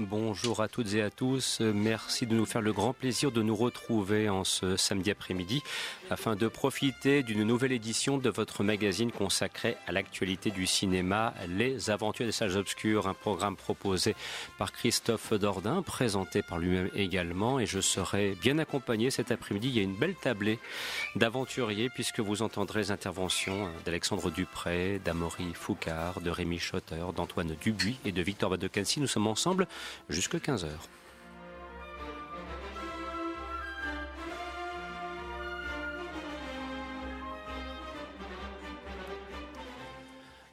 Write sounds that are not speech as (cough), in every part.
Bonjour à toutes et à tous. Merci de nous faire le grand plaisir de nous retrouver en ce samedi après-midi afin de profiter d'une nouvelle édition de votre magazine consacré à l'actualité du cinéma, Les Aventures des Salles Obscures, un programme proposé par Christophe Dordain, présenté par lui-même également et je serai bien accompagné cet après-midi. Il y a une belle tablée d'aventuriers puisque vous entendrez les interventions d'Alexandre Dupré, d'Amaury Foucard, de Rémi Schotter, d'Antoine Dubuis et de Victor Vadecansi. Nous sommes ensemble jusque 15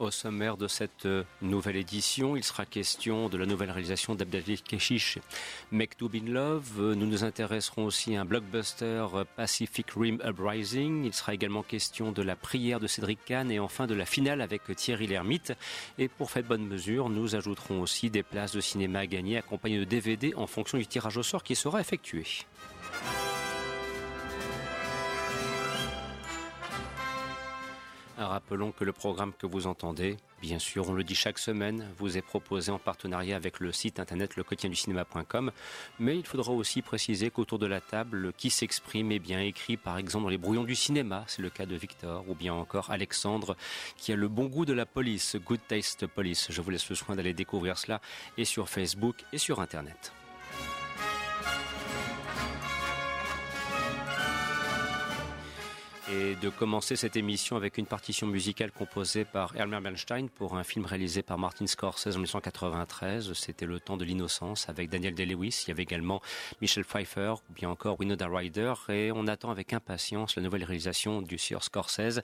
Au sommaire de cette nouvelle édition, il sera question de la nouvelle réalisation d'Abdelaziz Keshish, Mektoub in Love. Nous nous intéresserons aussi à un blockbuster Pacific Rim Uprising. Il sera également question de la prière de Cédric Kahn et enfin de la finale avec Thierry Lhermitte. Et pour faire bonne mesure, nous ajouterons aussi des places de cinéma à gagner accompagnées de DVD en fonction du tirage au sort qui sera effectué. Rappelons que le programme que vous entendez, bien sûr, on le dit chaque semaine, vous est proposé en partenariat avec le site internet lequotidienducinéma.com, mais il faudra aussi préciser qu'autour de la table, qui s'exprime est bien écrit, par exemple, dans les brouillons du cinéma, c'est le cas de Victor, ou bien encore Alexandre, qui a le bon goût de la police, Good Taste Police. Je vous laisse le soin d'aller découvrir cela, et sur Facebook et sur internet. Et de commencer cette émission avec une partition musicale composée par Elmer Bernstein pour un film réalisé par Martin Scorsese en 1993. C'était Le temps de l'innocence avec Daniel Day-Lewis. Il y avait également Michel Pfeiffer ou bien encore Winona Ryder et on attend avec impatience la nouvelle réalisation du Sir Scorsese.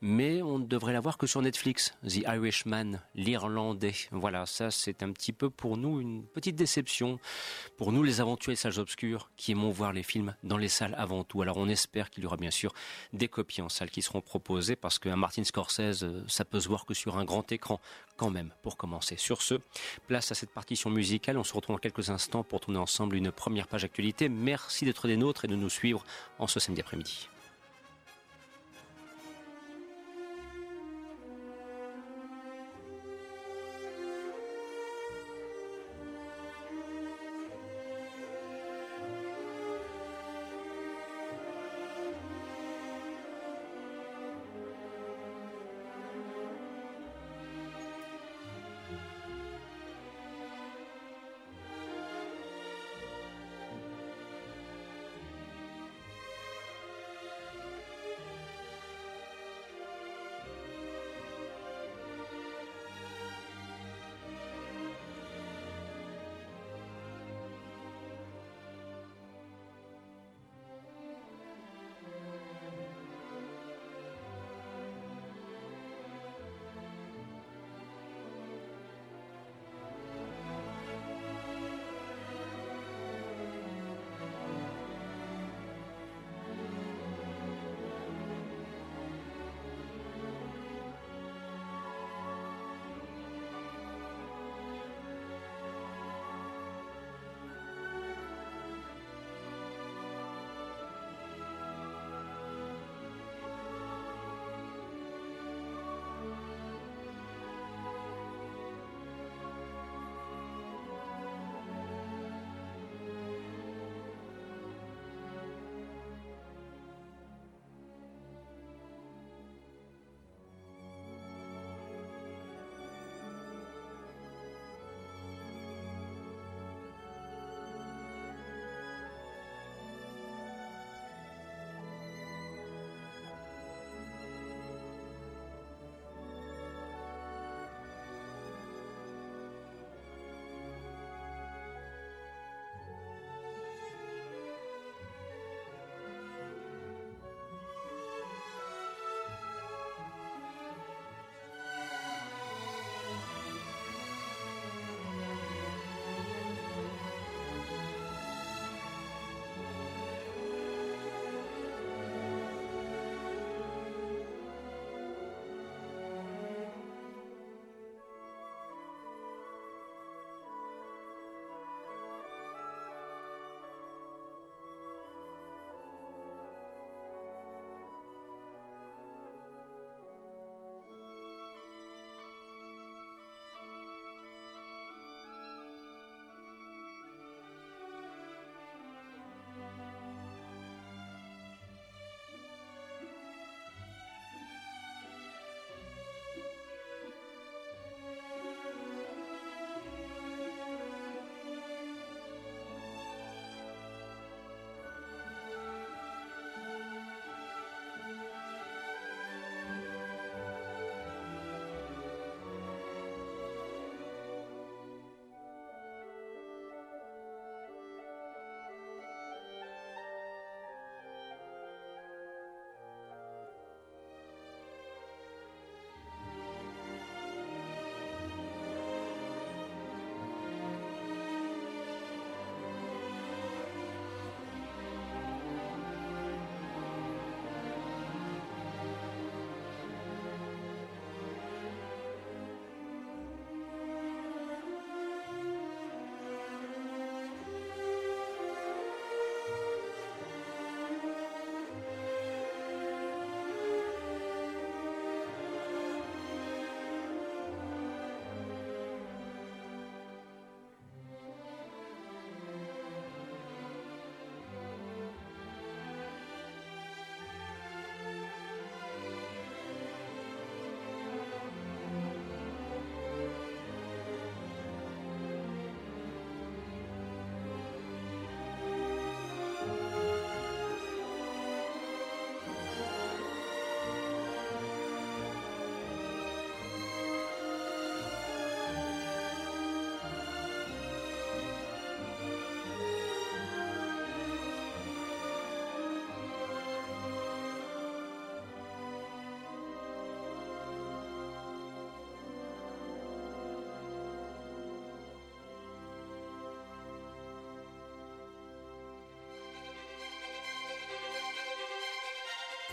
Mais on ne devrait la voir que sur Netflix. The Irishman, l'Irlandais. Voilà, ça c'est un petit peu pour nous une petite déception. Pour nous les aventuriers des salles obscures qui aimons voir les films dans les salles avant tout. Alors on espère qu'il y aura bien sûr des copies en salle qui seront proposées parce qu'un Martin Scorsese, ça peut se voir que sur un grand écran quand même pour commencer. Sur ce, place à cette partition musicale. On se retrouve dans quelques instants pour tourner ensemble une première page actualité. Merci d'être des nôtres et de nous suivre en ce samedi après-midi.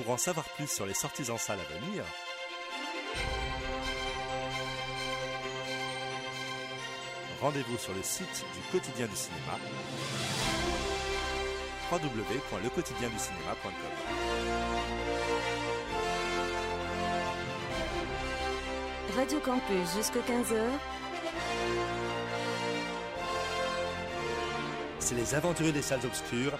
Pour en savoir plus sur les sorties en salle à venir, rendez-vous sur le site du quotidien du cinéma www.lequotidienducinéma.com Radio Campus jusqu'à 15h. C'est les aventuriers des salles obscures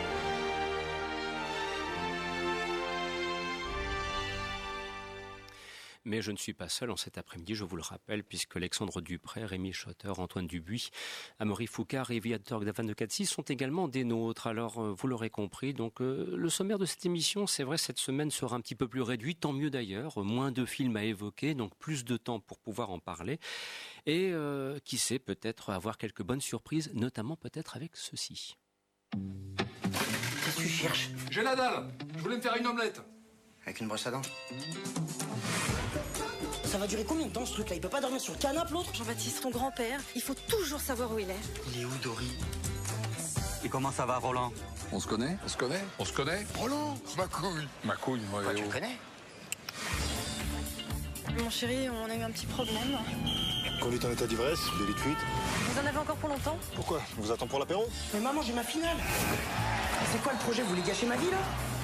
Mais je ne suis pas seul en cet après-midi, je vous le rappelle, puisque Alexandre Dupré, Rémi Schotter, Antoine Dubuis, Amaury Foucard et Viator Gdavan de Catsis sont également des nôtres. Alors, euh, vous l'aurez compris, donc euh, le sommaire de cette émission, c'est vrai, cette semaine sera un petit peu plus réduit, tant mieux d'ailleurs, moins de films à évoquer, donc plus de temps pour pouvoir en parler. Et euh, qui sait, peut-être avoir quelques bonnes surprises, notamment peut-être avec ceci. Qu'est-ce que tu cherches? J'ai la dalle Je voulais me faire une omelette Avec une brosse à dents. Ça va durer combien de temps ce truc là Il peut pas dormir sur le canapé l'autre Jean-Baptiste, ton grand-père, il faut toujours savoir où il est. Il est où Dory Et comment ça va, Roland On se connaît On se connaît On se connaît Roland Ma couille. Ma couille, moi, eh tu le connais Mon chéri, on a eu un petit problème. Conduite en état d'ivresse, délit de fuite. Vous en avez encore pour longtemps? Pourquoi? On vous attend pour l'apéro? Mais maman, j'ai ma finale. C'est quoi le projet? Vous voulez gâcher ma vie là?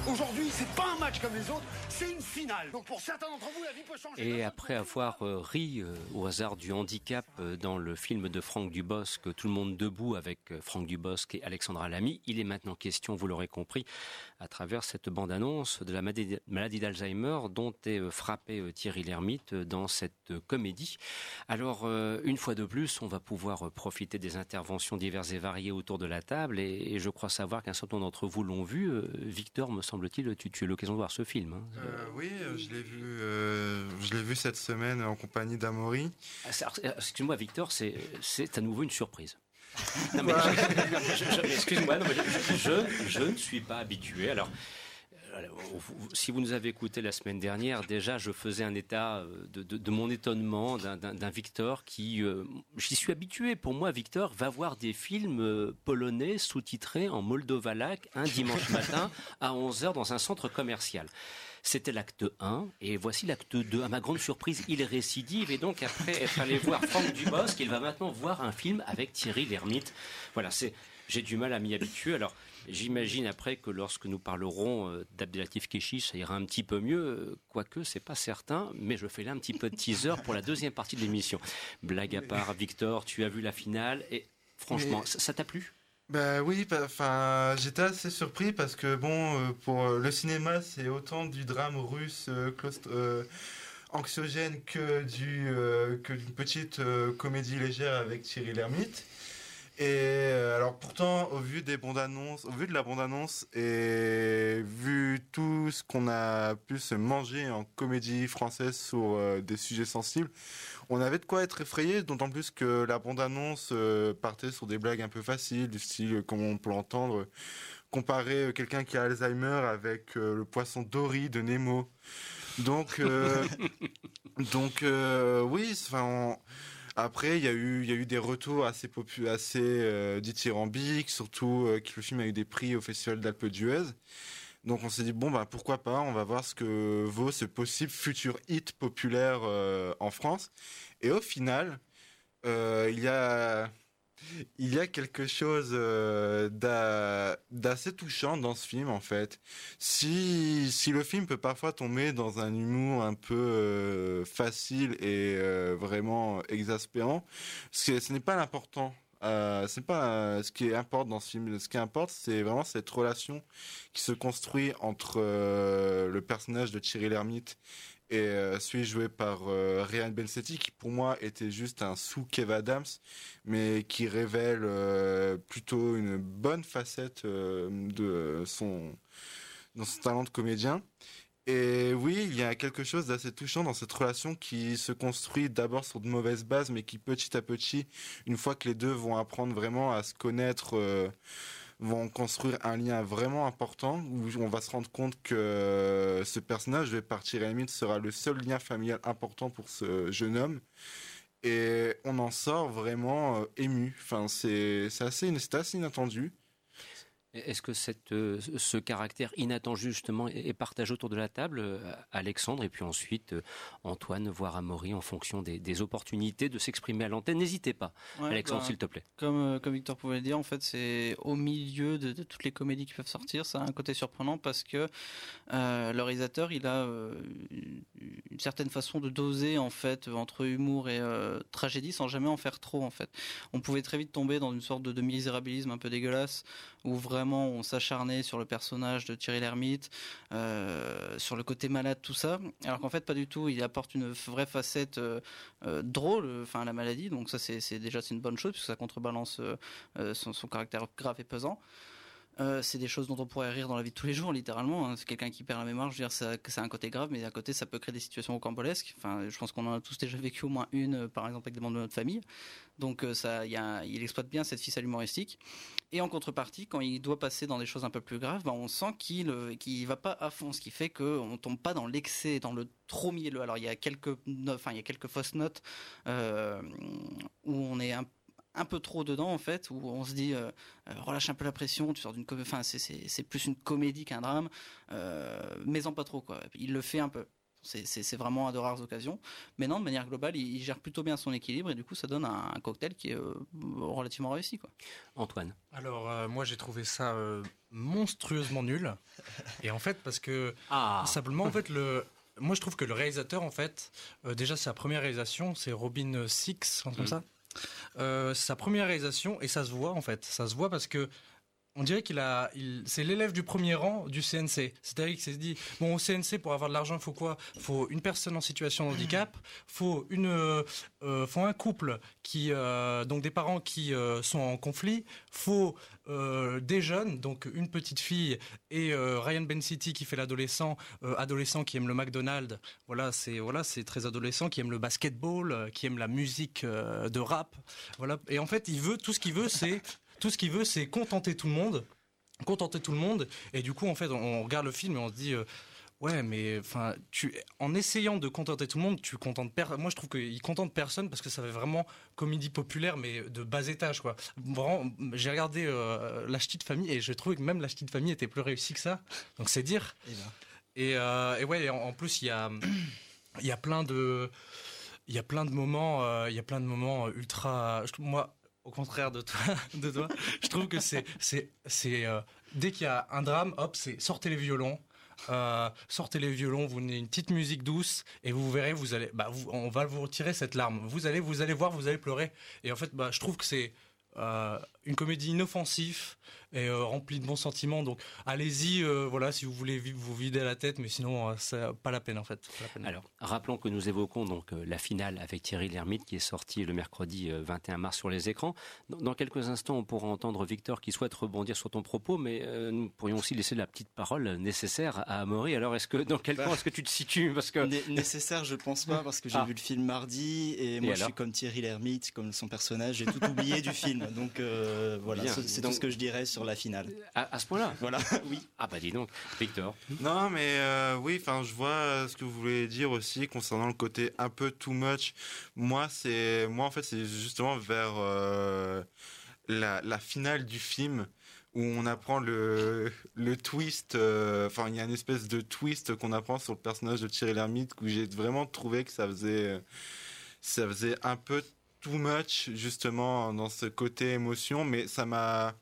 Aujourd'hui, c'est pas un match comme les autres, c'est une finale. Donc pour certains d'entre vous, la vie peut changer. Et après avoir euh, ri euh, au hasard du handicap euh, dans le film de Franck Dubosc, Tout le monde debout avec Franck Dubosc et Alexandra Lamy, il est maintenant question, vous l'aurez compris, à travers cette bande-annonce de la maladie d'Alzheimer dont est frappé Thierry Lhermitte dans cette comédie. Alors, une fois de plus, on va pouvoir profiter des interventions diverses et variées autour de la table et, je crois savoir qu'un certain nombre d'entre vous l'ont vu. Victor, me semble-t-il, tu, tu as eu l'occasion de voir ce film. hein. Euh, oui, euh, je l'ai vu, euh, je l'ai vu cette semaine en compagnie d'Amaury. Ah, Excuse-moi, Victor, c'est c'est à nouveau une surprise. (laughs) Non, mais je- je- je- excuse-moi, je, je- je ne suis pas habitué. Alors, si vous nous avez écouté la semaine dernière, déjà, je faisais un état euh, de, mon étonnement d'un Victor qui, euh, j'y suis habitué. Pour moi, Victor va voir des films euh, polonais sous-titrés en moldovalac un dimanche matin à 11h dans un centre commercial. C'était l'acte 1, et voici l'acte 2. À ma grande surprise, il récidive, et donc après être allé voir Franck Dubosc, il va maintenant voir un film avec Thierry Lhermitte. Voilà, c'est, j'ai du mal à m'y habituer. Alors, j'imagine après que lorsque nous parlerons euh, d'Abdelatif Kechiche, ça ira un petit peu mieux, euh, quoique c'est pas certain, mais je fais là un petit peu de teaser pour la deuxième partie de l'émission. Blague à part, Victor, tu as vu la finale, et franchement, Mais- ça, t'a plu? Bah oui, bah, enfin, j'étais assez surpris parce que bon, euh, pour le cinéma, c'est autant du drame russe euh, claustre- euh, anxiogène que du que d'une petite comédie légère avec Thierry Lhermitte. Et euh, alors pourtant, au vu des bandes annonces, au vu de la bande annonce et vu tout ce qu'on a pu se manger en comédie française sur euh, des sujets sensibles, on avait de quoi être effrayé, d'autant plus que la bande-annonce euh, partait sur des blagues un peu faciles, du style, euh, comme on peut l'entendre, comparer quelqu'un qui a Alzheimer avec le poisson Dory de Nemo. Donc, (laughs) donc oui, enfin, on- après, il y, a eu, des retours assez, assez euh, dithyrambiques, surtout euh, que le film a eu des prix au Festival d'Alpe d'Huez. Donc on s'est dit, bon, bah, pourquoi pas, on va voir ce que vaut ce possible futur hit populaire euh, en France. Et au final, il y a il y a quelque chose euh, d'a- d'assez touchant dans ce film en fait. Si le film peut parfois tomber dans un humour un peu euh, facile et euh, vraiment exaspérant, ce, n'est pas l'important. Euh, pas ce qui importe dans ce film. Ce qui importe, c'est vraiment cette relation qui se construit entre le personnage de Thierry Lhermitte et euh, celui joué par euh, Ryan Bensetti qui pour moi était juste un sous Kev Adams mais qui révèle euh, plutôt une bonne facette euh, de son dans son talent de comédien. Et oui il y a quelque chose d'assez touchant dans cette relation qui se construit d'abord sur de mauvaises bases mais qui petit à petit une fois que les deux vont apprendre vraiment à se connaître euh, vont construire un lien vraiment important où on va se rendre compte que ce personnage joué par Thierry Lhermitte sera le seul lien familial important pour ce jeune homme et on en sort vraiment ému. Enfin, c'est assez, assez inattendu. Est-ce que cette, euh, ce caractère inattendu justement est partagé autour de la table, euh, Alexandre, et puis ensuite euh, Antoine, voire Amaury, en fonction des, opportunités de s'exprimer à l'antenne? N'hésitez pas, Alexandre, bah, s'il te plaît. Comme, comme Victor pouvait le dire, en fait, c'est au milieu de, toutes les comédies qui peuvent sortir, ça a un côté surprenant parce que le réalisateur, il a une certaine façon de doser en fait entre humour et tragédie sans jamais en faire trop en fait. On pouvait très vite tomber dans une sorte de, de misérabilisme un peu dégueulasse où vraiment on s'acharnait sur le personnage de Thierry Lhermitte, euh, sur le côté malade, tout ça. Alors qu'en fait, pas du tout. Il apporte une vraie facette euh, euh, drôle, enfin, à la maladie. Donc ça, c'est déjà c'est une bonne chose puisque ça contrebalance son, son, caractère grave et pesant. Euh, c'est des choses dont on pourrait rire dans la vie de tous les jours, littéralement. Hein. C'est quelqu'un qui perd la mémoire. Je veux dire, ça, un côté grave, mais à côté, ça peut créer des situations rocambolesques. Enfin, je pense qu'on en a tous déjà vécu au moins une, euh, par exemple, avec des membres de notre famille. Donc, euh, ça, il exploite bien cette ficelle humoristique. Et en contrepartie, quand il doit passer dans des choses un peu plus graves, ben, on sent qu'il qu'il va pas à fond, ce qui fait qu'on tombe pas dans l'excès, dans le trop mielleux. Alors, il y a quelques, enfin, il y a quelques fausses notes où on est un un peu trop dedans en fait, où on se dit euh, euh, relâche un peu la pression, tu sors d'une enfin c'est plus une comédie qu'un drame, euh, mais en pas trop quoi. Il le fait un peu. C'est vraiment à de rares occasions. Mais non, de manière globale, il, gère plutôt bien son équilibre et du coup, ça donne un, cocktail qui est relativement réussi. Quoi. Antoine Alors, moi, j'ai trouvé ça monstrueusement nul. Et en fait, parce que ah. simplement, en fait, le, moi, je trouve que le réalisateur, en fait, déjà, sa première réalisation, c'est Robin Six, comme mm. ça. Euh, sa première réalisation et ça se voit en fait. Ça se voit parce que on dirait qu'il a, c'est l'élève du premier rang du CNC. C'est-à-dire qu'il s'est dit, bon, au CNC, pour avoir de l'argent, faut quoi? Faut une personne en situation de handicap, faut une, euh, faut un couple qui, euh, donc des parents qui sont en conflit, faut des jeunes, donc une petite fille et Ryan Ben City qui fait l'adolescent, adolescent qui aime le McDonald's. Voilà, c'est voilà, c'est très adolescent qui aime le basketball, qui aime la musique de rap. Voilà, et en fait, il veut tout ce qu'il veut, c'est tout ce qu'il veut, c'est contenter tout le monde, contenter tout le monde. Et du coup, en fait, on, regarde le film et on se dit. Euh, ouais, mais enfin, tu, en essayant de contenter tout le monde, tu contentes personne. Moi, je trouve qu'il contente personne parce que ça fait vraiment comédie populaire, mais de bas étage, quoi. Vraiment, j'ai regardé euh, La Ch'tite Famille et je trouvais que même La Ch'tite Famille était plus réussie que ça. Donc, c'est dire. Eh ben. Et, euh, et, ouais, en, plus, il y a, il y a plein de, il y a plein de moments, il y a plein de moments ultra. Moi, au contraire (laughs) de toi, je trouve que c'est euh, dès qu'il y a un drame, hop, c'est sortez les violons. Euh, sortez les violons, vous mettez une petite musique douce et vous verrez, vous allez, bah, on va vous retirer cette larme. Vous allez, vous allez voir, vous allez pleurer. Et en fait, bah, je trouve que c'est euh, une comédie inoffensive et euh, remplie de bons sentiments. Donc allez-y, euh, voilà, si vous voulez vous vider la tête, mais sinon c'est pas la peine en fait. Alors rappelons que nous évoquons donc la finale avec Thierry Lhermitte qui est sortie le mercredi 21 mars sur les écrans. Dans, quelques instants, on pourra entendre Victor qui souhaite rebondir sur ton propos, mais nous pourrions aussi laisser la petite parole nécessaire à Amaury. Alors est-ce que dans quel bah, est-ce que tu te situes? Parce que nécessaire, je pense pas parce que j'ai ah. vu le film mardi et moi je suis comme Thierry Lhermitte, comme son personnage, j'ai tout oublié du film. Donc euh, voilà, c'est tout ce que je dirais sur la finale. À, ce point-là (laughs) Voilà, oui. Ah bah dis donc, Victor. Non mais euh, oui, enfin je vois ce que vous voulez dire aussi concernant le côté un peu too much. Moi c'est, moi en fait c'est justement vers euh, la, finale du film où on apprend le, le twist, enfin il y a une espèce de twist qu'on apprend sur le personnage de Thierry Lhermitte où j'ai vraiment trouvé que ça faisait ça faisait un peu too much justement dans ce côté émotion, mais ça m'a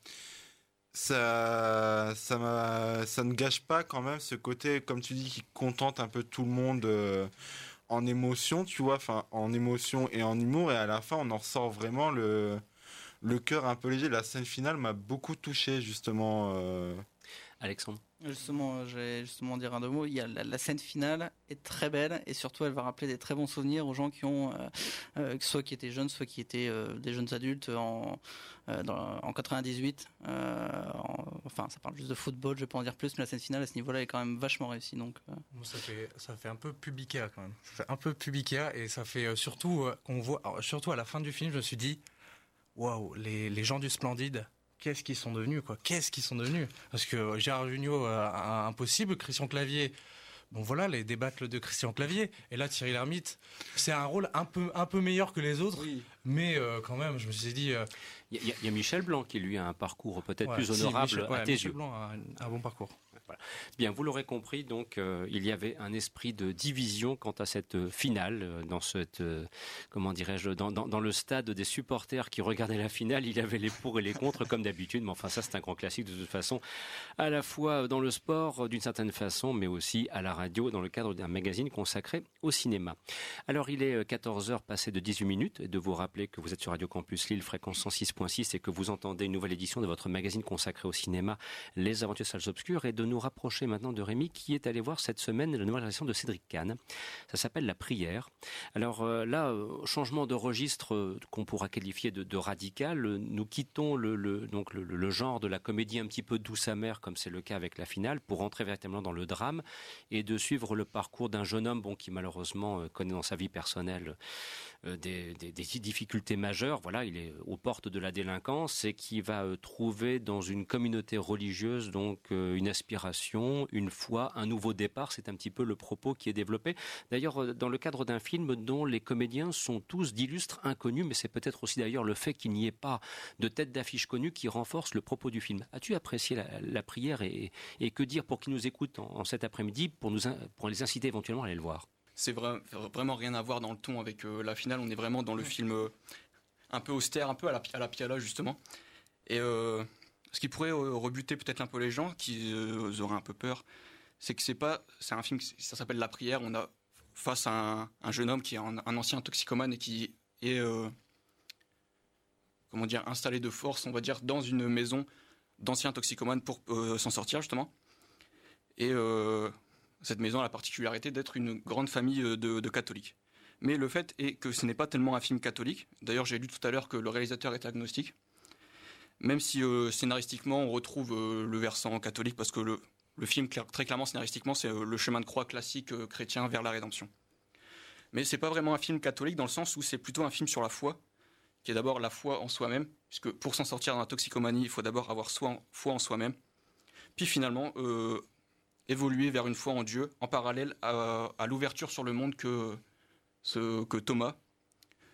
ça ça m'a ça ne gâche pas quand même ce côté comme tu dis qui contente un peu tout le monde euh, en émotion, tu vois, enfin en émotion et en humour et à la fin on en ressort vraiment le le cœur un peu léger. La scène finale m'a beaucoup touché justement. Euh. Alexandre. Justement, euh, je vais justement dire un deux mots. Il y a la, scène finale est très belle et surtout elle va rappeler des très bons souvenirs aux gens qui ont, euh, euh, soit qui étaient jeunes, soit qui étaient des jeunes adultes en en 98. enfin, ça parle juste de football, je vais pas en dire plus, mais la scène finale à ce niveau-là est quand même vachement réussie. Donc, ça fait ça fait un peu publicaire quand même. Ça fait un peu publicaire et ça fait surtout qu'on voit, surtout à la fin du film, je me suis dit, waouh, les les gens du Splendide qu'est-ce qu'ils sont devenus quoi? Qu'est-ce qu'ils sont devenus? Parce que Gérard Jugnot, euh, impossible. Christian Clavier, bon voilà, les débats de Christian Clavier. Et là, Thierry Lhermitte, c'est un rôle un peu, un peu meilleur que les autres, mais euh, quand même, je me suis dit. Il y, a Michel Blanc qui lui a un parcours peut-être plus honorable à tes Michel yeux. Blanc a un bon parcours. Bien, vous l'aurez compris, donc euh, il y avait un esprit de division quant à cette euh, finale, euh, dans cette, comment dirais-je, dans, dans, le stade des supporters qui regardaient la finale, il y avait les pour et les contre comme d'habitude. Mais enfin, ça c'est un grand classique de toute façon, à la fois dans le sport d'une certaine façon, mais aussi à la radio dans le cadre d'un magazine consacré au cinéma. Alors il est 14 h passé de 18 minutes et de vous rappeler que vous êtes sur Radio Campus Lille, fréquence 106.6 et que vous entendez une nouvelle édition de votre magazine consacré au cinéma, Les Aventures Salles Obscures, et de nous rapprocher maintenant de Rémi qui est allé voir cette semaine la nouvelle réalisation de Cédric Kahn. Ça s'appelle La Prière. Alors euh, là, euh, changement de registre euh, qu'on pourra qualifier de, radical. Nous quittons le, donc le, genre de la comédie un petit peu douce amère comme c'est le cas avec la finale pour entrer véritablement dans le drame et de suivre le parcours d'un jeune homme qui malheureusement connaît dans sa vie personnelle euh, des, difficultés majeures. Voilà, il est aux portes de la délinquance et qui va trouver dans une communauté religieuse donc une aspiration, une foi, un nouveau départ. C'est un petit peu le propos qui est développé. D'ailleurs, dans le cadre d'un film dont les comédiens sont tous d'illustres inconnus, mais c'est peut-être aussi d'ailleurs le fait qu'il n'y ait pas de tête d'affiche connue qui renforce le propos du film. As-tu apprécié la, prière et, que dire pour qui nous écoutent en, cet après-midi pour, nous, pour les inciter éventuellement à aller le voir? C'est vraiment rien à voir dans le ton avec euh, la finale. On est vraiment dans le film euh, un peu austère, un peu à la, à la Piala justement. Et euh, ce qui pourrait rebuter peut-être un peu les gens qui auraient un peu peur, c'est que c'est pas, c'est un film, ça s'appelle La Prière. On a face à un, jeune homme qui est un, ancien toxicomane et qui est dire installé de force, on va dire, dans une maison d'anciens toxicomanes pour s'en sortir justement. Et cette maison a la particularité d'être une grande famille euh, de, catholiques. Mais le fait est que ce n'est pas tellement un film catholique. D'ailleurs, j'ai lu tout à l'heure que le réalisateur est agnostique. Même si euh, scénaristiquement, on retrouve euh, le versant catholique, parce que le, film, très clairement, scénaristiquement, c'est le chemin de croix classique chrétien vers la rédemption. Mais c'est pas vraiment un film catholique dans le sens où c'est plutôt un film sur la foi, qui est d'abord la foi en soi-même, puisque pour s'en sortir la toxicomanie, il faut d'abord avoir foi en soi-même. Puis finalement, évoluer vers une foi en Dieu, en parallèle à, l'ouverture sur le monde que, ce, que Thomas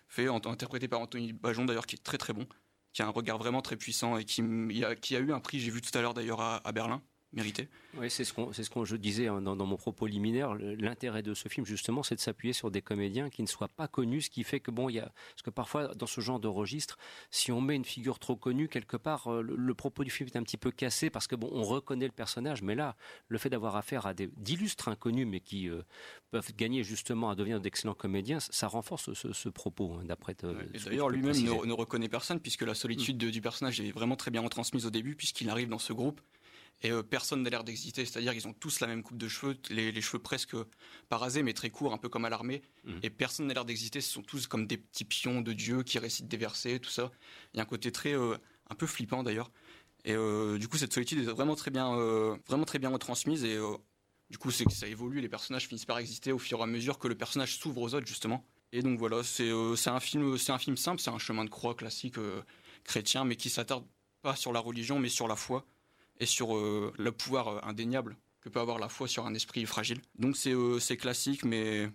fait, interprété par Anthony Bajon d'ailleurs, qui est très très bon, qui a un regard vraiment très puissant et qui, a, eu un prix, j'ai vu tout à l'heure d'ailleurs à Berlin, mérité. Oui, c'est ce qu'on, c'est ce qu'on je disais hein, dans, mon propos liminaire. L'intérêt de ce film, justement, c'est de s'appuyer sur des comédiens qui ne soient pas connus, ce qui fait que bon, il y a, parce que parfois dans ce genre de registre, si on met une figure trop connue quelque part, euh, le, propos du film est un petit peu cassé parce que bon, on reconnaît le personnage, mais là, le fait d'avoir affaire à des d'illustres inconnus, mais qui euh, peuvent gagner justement à devenir d'excellents comédiens, ça renforce ce, propos, hein, d'après. d'ailleurs, lui-même ne, reconnaît personne puisque la solitude mm. du personnage est vraiment très bien retransmise au début puisqu'il arrive dans ce groupe et euh, personne n'a l'air d'exister. C'est-à-dire qu'ils ont tous la même coupe de cheveux, les, cheveux presque parasés mais très courts, un peu comme à l'armée. Mhm. Et personne n'a l'air d'exister. Ce sont tous comme des petits pions de Dieu qui récitent des versets, tout ça. Il y a un côté très euh, un peu flippant d'ailleurs. Et euh, du coup, cette solitude est vraiment très bien, vraiment très bien retransmise. Et du coup, c'est que ça évolue. Les personnages finissent par exister au fur et à mesure que le personnage s'ouvre aux autres justement. Et donc voilà, c'est un film, c'est un film simple, c'est un chemin de croix classique chrétien, mais qui s'attarde pas sur la religion, mais sur la foi et sur euh, le pouvoir euh, indéniable que peut avoir la foi sur un esprit fragile. Donc c'est euh, classique, mais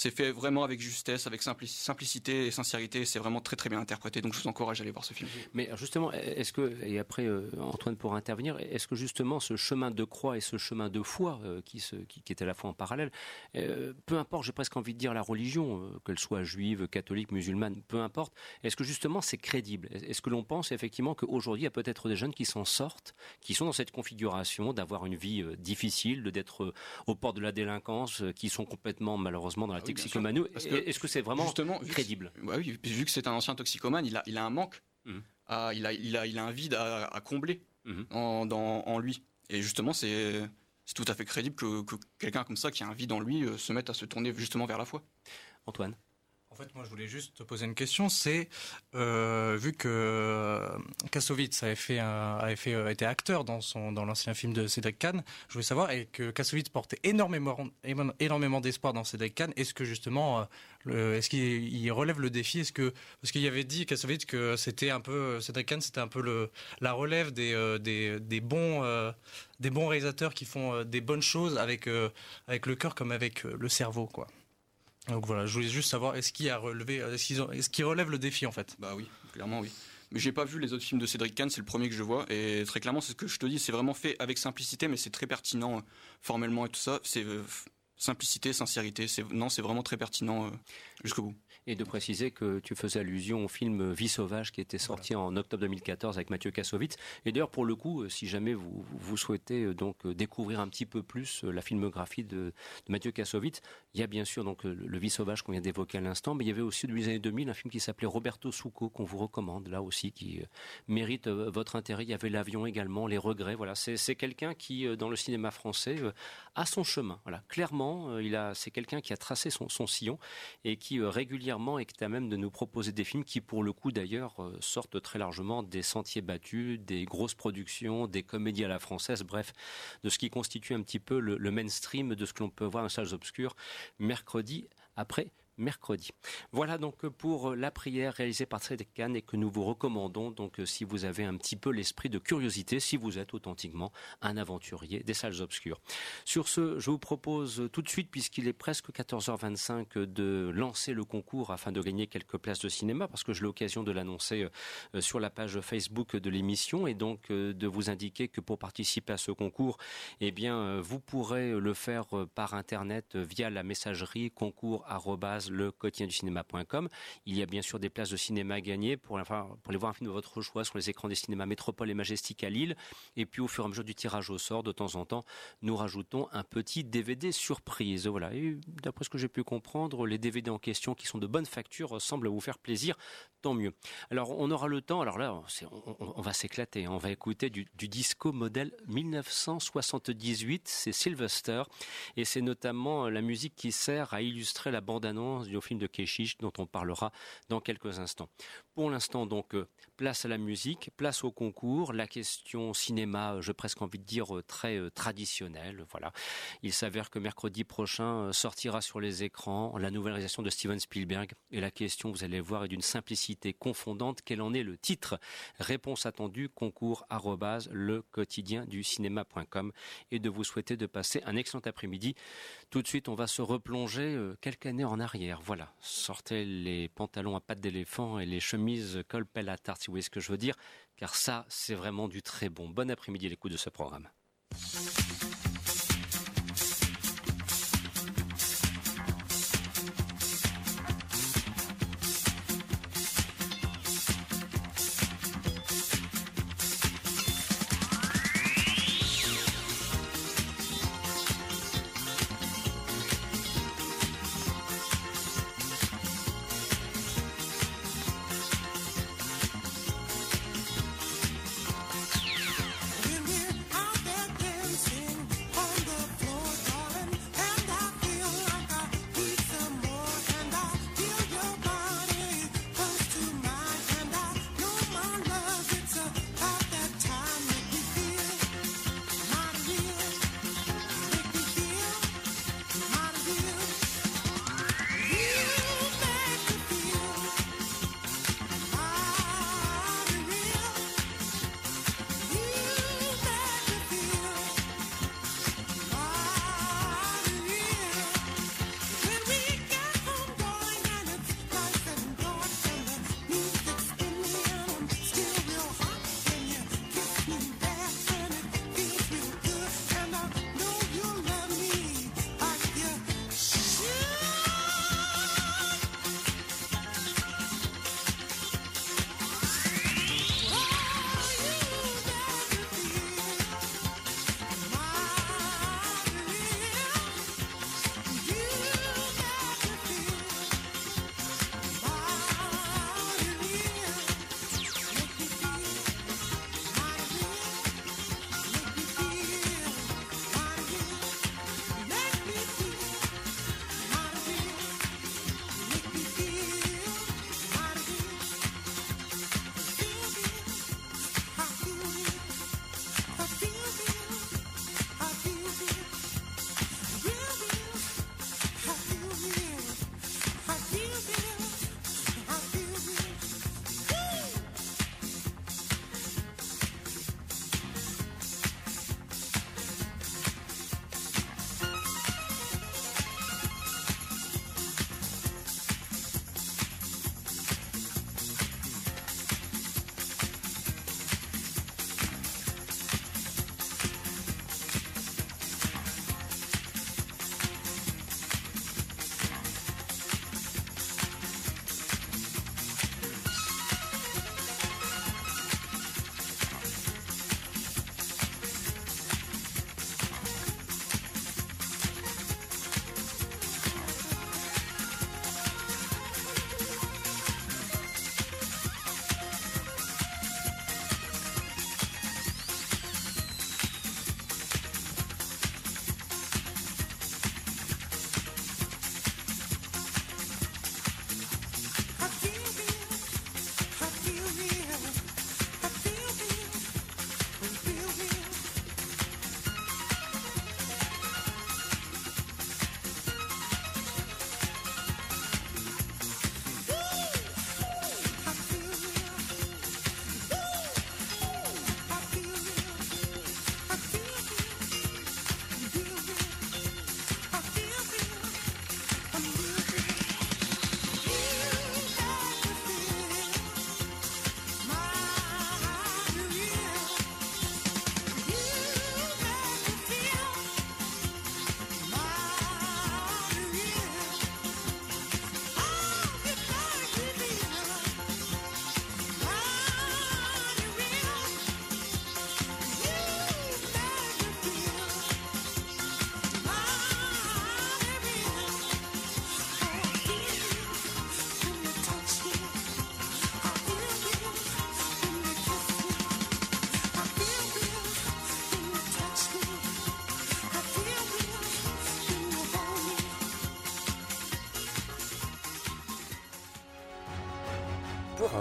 c'est fait vraiment avec justesse, avec simplicité et sincérité. C'est vraiment très très bien interprété. Donc je vous encourage à aller voir ce film. Mais justement, est-ce que et après euh, Antoine pourra intervenir, est-ce que justement ce chemin de croix et ce chemin de foi euh, qui, se, qui, est à la fois en parallèle, euh, peu importe, j'ai presque envie de dire la religion, qu'elle soit juive, catholique, musulmane, peu importe. Est-ce que justement c'est crédible? Est-ce que l'on pense effectivement qu'aujourd'hui il y a peut-être des jeunes qui s'en sortent, qui sont dans cette configuration d'avoir une vie difficile, d'être au port de la délinquance, qui sont complètement malheureusement dans la toxicomane. Est-ce que c'est vraiment crédible bah Oui, vu que c'est un ancien toxicomane, il a, il a un manque, mhm. il, a, il, a, il a un vide à, combler mhm. en, dans, en lui. Et justement, c'est tout à fait crédible que, quelqu'un comme ça, qui a un vide en lui, euh, se mette à se tourner justement vers la foi. Antoine fait, moi, je voulais juste te poser une question. C'est euh, vu que euh, Kassovitz avait fait, un, avait fait euh, été acteur dans son dans l'ancien film de Cédric Kahn, je voulais savoir et que Kassovitz portait énormément énormément d'espoir dans Cédric Kahn. Est-ce que justement, est-ce qu'il relève le défi? Est-ce que parce qu'il avait dit Kassovitz que c'était un peu Cédric Kahn, c'était un peu le la relève des des, des bons des bons réalisateurs qui font des bonnes choses avec avec le cœur comme avec le cerveau, quoi. Donc voilà, je voulais juste savoir, est-ce qu'il a relevé, est-ce qu'il relève le défi en fait? Bah oui, clairement oui. Mais j'ai pas vu les autres films de Cédric Kahn, c'est le premier que je vois. Et très clairement, c'est ce que je te dis, c'est vraiment fait avec simplicité, mais c'est très pertinent euh, formellement et tout ça. C'est euh, simplicité, sincérité. non, c'est vraiment très pertinent euh, jusqu'au bout et de préciser que tu faisais allusion au film Vie sauvage qui était sorti en octobre 2014 avec Mathieu Kassovitz. Et d'ailleurs, pour le coup, si jamais vous, vous souhaitez euh, donc euh, découvrir un petit peu plus euh, la filmographie de, Mathieu Kassovitz, il y a bien sûr donc le Vie sauvage qu'on vient d'évoquer à l'instant, mais il y avait aussi depuis les années 2000 un film qui s'appelait Roberto Succo qu'on vous recommande là aussi qui mérite votre intérêt. Il y avait l'avion également, les regrets. Voilà, c'est quelqu'un qui dans le cinéma français a son chemin. Voilà, clairement, il a c'est quelqu'un qui a tracé son, son sillon et qui régulièrement et qui est à même de nous proposer des films qui, pour le coup d'ailleurs, euh, sortent très largement des sentiers battus, des grosses productions, des comédies à la française, bref, de ce qui constitue un petit peu le, le mainstream de ce que l'on peut voir dans salles obscures mercredi après mercredi. Voilà donc pour la prière réalisée par Kahn et que nous vous recommandons donc si vous avez un petit peu l'esprit de curiosité, si vous êtes authentiquement un aventurier des salles obscures. Sur ce, je vous propose tout de suite, puisqu'il est presque 14h25, de lancer le concours afin de gagner quelques places de cinéma, parce que j'ai l'occasion de l'annoncer euh, sur la page Facebook de l'émission et donc euh, de vous indiquer que pour participer à ce concours, eh bien, euh, vous pourrez le faire par internet via la messagerie concours le quotidien du cinéma.com. Il y a bien sûr des places de cinéma à gagner pour, pour aller voir un film de votre choix sur les écrans des cinémas Métropole et Majestic à Lille. Et puis au fur et à mesure du tirage au sort, de temps en temps, nous rajoutons un petit DVD surprise. Voilà. Et d'après ce que j'ai pu comprendre, les DVD en question qui sont de bonne facture semblent vous faire plaisir. Tant mieux. Alors on aura le temps. Alors là, on, va s'éclater. Hein. On va écouter du, du disco modèle 1978. C'est Sylvester. Et c'est notamment la musique qui sert à illustrer la bande-annonce du film de Keshish dont on parlera dans quelques instants. Pour l'instant donc euh, place à la musique, place au concours, la question cinéma, euh, j'ai presque envie de dire euh, très traditionnelle. Voilà, il s'avère que mercredi prochain sortira sur les écrans la nouvelle réalisation de Steven Spielberg et la question, vous allez voir, est d'une simplicité confondante. Quel en est le titre? Réponse attendue concours le quotidien du cinéma.com et de vous souhaiter de passer un excellent après-midi. Tout de suite, on va se replonger quelques années en arrière voilà, sortez les pantalons à pattes d'éléphant et les chemises col pelle à tarte, si vous voyez ce que je veux dire, car ça, c'est vraiment du très bon. Bon après-midi à l'écoute de ce programme.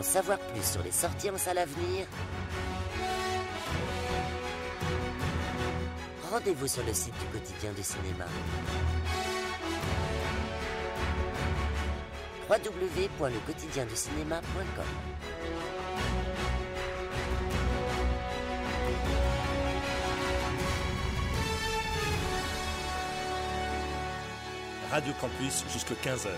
Savoir plus sur les sorties en salle à venir, rendez-vous sur le site du quotidien du cinéma. www.lequotidienducinéma.com Radio Campus jusqu'à 15h.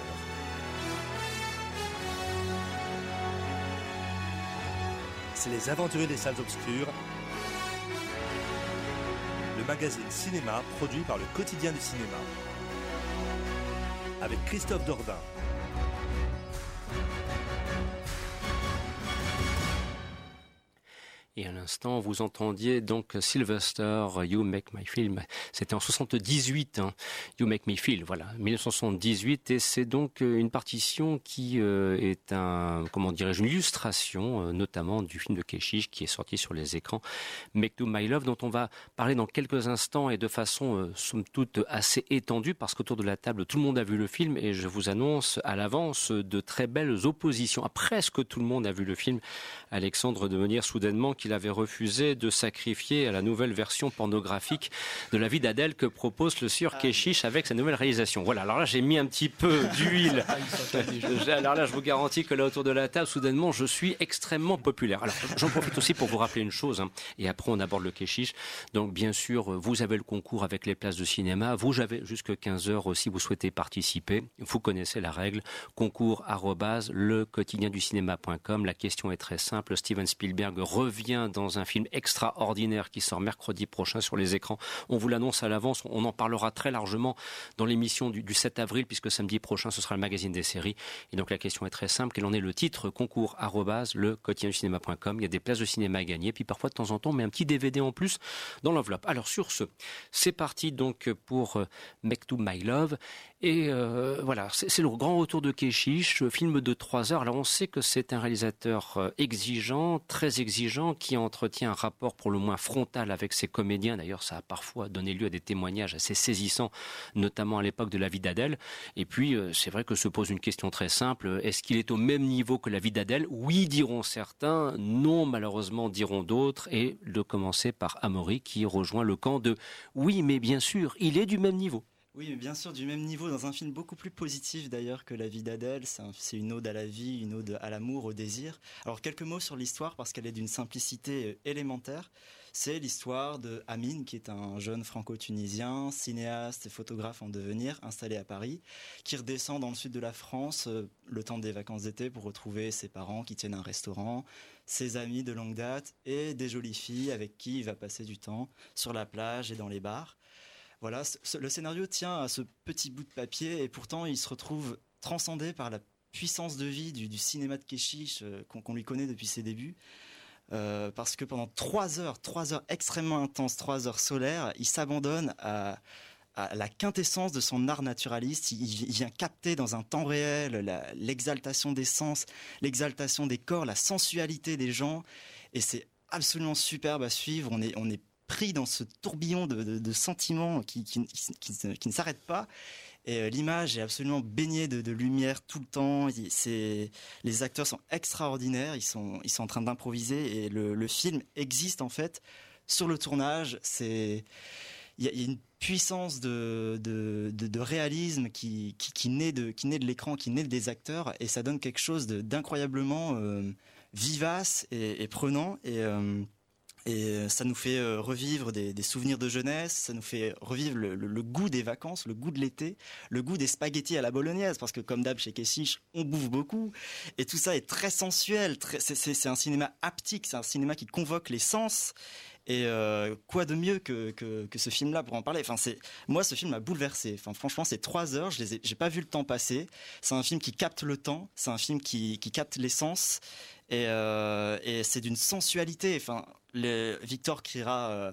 C'est les aventuriers des salles obscures. Le magazine cinéma produit par le quotidien du cinéma. Avec Christophe Dordain. Et vous entendiez donc Sylvester, You Make My Feel. C'était en 78, hein. You Make Me Feel, voilà, 1978. Et c'est donc euh, une partition qui euh, est un, comment dirais-je, une illustration, euh, notamment du film de Keshish qui est sorti sur les écrans, Make To My Love, dont on va parler dans quelques instants et de façon, somme toute, assez étendue, parce qu'autour de la table, tout le monde a vu le film et je vous annonce à l'avance de très belles oppositions. À presque tout le monde a vu le film. Alexandre de venir soudainement qu'il avait refusé de sacrifier à la nouvelle version pornographique de la vie d'Adèle que propose le sieur Keshish avec sa nouvelle réalisation. Voilà, alors là j'ai mis un petit peu d'huile. alors là je vous garantis que là autour de la table, soudainement je suis extrêmement populaire. Alors j'en profite aussi pour vous rappeler une chose, hein, et après on aborde le Keshish. Donc bien sûr, vous avez le concours avec les places de cinéma, vous avez jusque 15 heures si vous souhaitez participer. Vous connaissez la règle, concours le quotidien du cinéma.com. La question est très simple, Steven Spielberg revient dans un film extraordinaire qui sort mercredi prochain sur les écrans. On vous l'annonce à l'avance, on en parlera très largement dans l'émission du, 7 avril, puisque samedi prochain, ce sera le magazine des séries. Et donc la question est très simple, quel en est le titre Concours le quotidien cinéma.com. Il y a des places de cinéma à gagner, puis parfois de temps en temps, on met un petit DVD en plus dans l'enveloppe. Alors sur ce, c'est parti donc pour euh, Make to My Love. Et euh, voilà, c'est le grand retour de Keshish, film de trois heures. Alors on sait que c'est un réalisateur euh, exigeant, très exigeant, qui entretient un rapport pour le moins frontal avec ses comédiens. D'ailleurs, ça a parfois donné lieu à des témoignages assez saisissants, notamment à l'époque de La vie d'Adèle. Et puis, euh, c'est vrai que se pose une question très simple. Est-ce qu'il est au même niveau que La vie d'Adèle? Oui, diront certains. Non, malheureusement, diront d'autres. Et de commencer par Amaury, qui rejoint le camp de oui, mais bien sûr, il est du même niveau. Oui, mais bien sûr, du même niveau, dans un film beaucoup plus positif d'ailleurs que La vie d'Adèle. C'est une ode à la vie, une ode à l'amour, au désir. Alors, quelques mots sur l'histoire, parce qu'elle est d'une simplicité euh, élémentaire. C'est l'histoire de Amin, qui est un jeune franco-tunisien, cinéaste et photographe en devenir, installé à Paris, qui redescend dans le sud de la France euh, le temps des vacances d'été pour retrouver ses parents qui tiennent un restaurant, ses amis de longue date et des jolies filles avec qui il va passer du temps sur la plage et dans les bars. Voilà, le scénario tient à ce petit bout de papier et pourtant il se retrouve transcendé par la puissance de vie du, cinéma de Keshish euh, qu'on lui connaît depuis ses débuts. Euh, parce que pendant trois heures, trois heures extrêmement intenses, trois heures solaires, il s'abandonne à, la quintessence de son art naturaliste. Il, vient capter dans un temps réel l'exaltation des sens, l'exaltation des corps, la sensualité des gens. Et c'est absolument superbe à suivre. On est, on est pris dans ce tourbillon de, sentiments qui, ne s'arrête pas. Et euh, l'image est absolument baignée de, lumière tout le temps. Les acteurs sont extraordinaires. Ils sont, en train d'improviser et le, film existe en fait sur le tournage. Il y, a une puissance de, réalisme qui, naît de, l'écran, qui naît des acteurs et ça donne quelque chose d'incroyablement euh, vivace et, prenant. Euh, et euh, ça nous fait euh, revivre des, souvenirs de jeunesse, ça nous fait revivre le, goût des vacances, le goût de l'été, le goût des spaghettis à la bolognaise, parce que comme d'hab chez Kessich, on bouffe beaucoup. Et tout ça est très sensuel, c'est un cinéma haptique, c'est un cinéma qui convoque les sens. Et euh, quoi de mieux que, que, ce film-là pour en parler? Enfin, c'est moi, ce film m'a bouleversé. Enfin, franchement, c'est trois heures. Je n'ai pas vu le temps passer. C'est un film qui capte le temps. C'est un film qui, qui capte l'essence. Et, et c'est d'une sensualité. Enfin, Victor criera euh,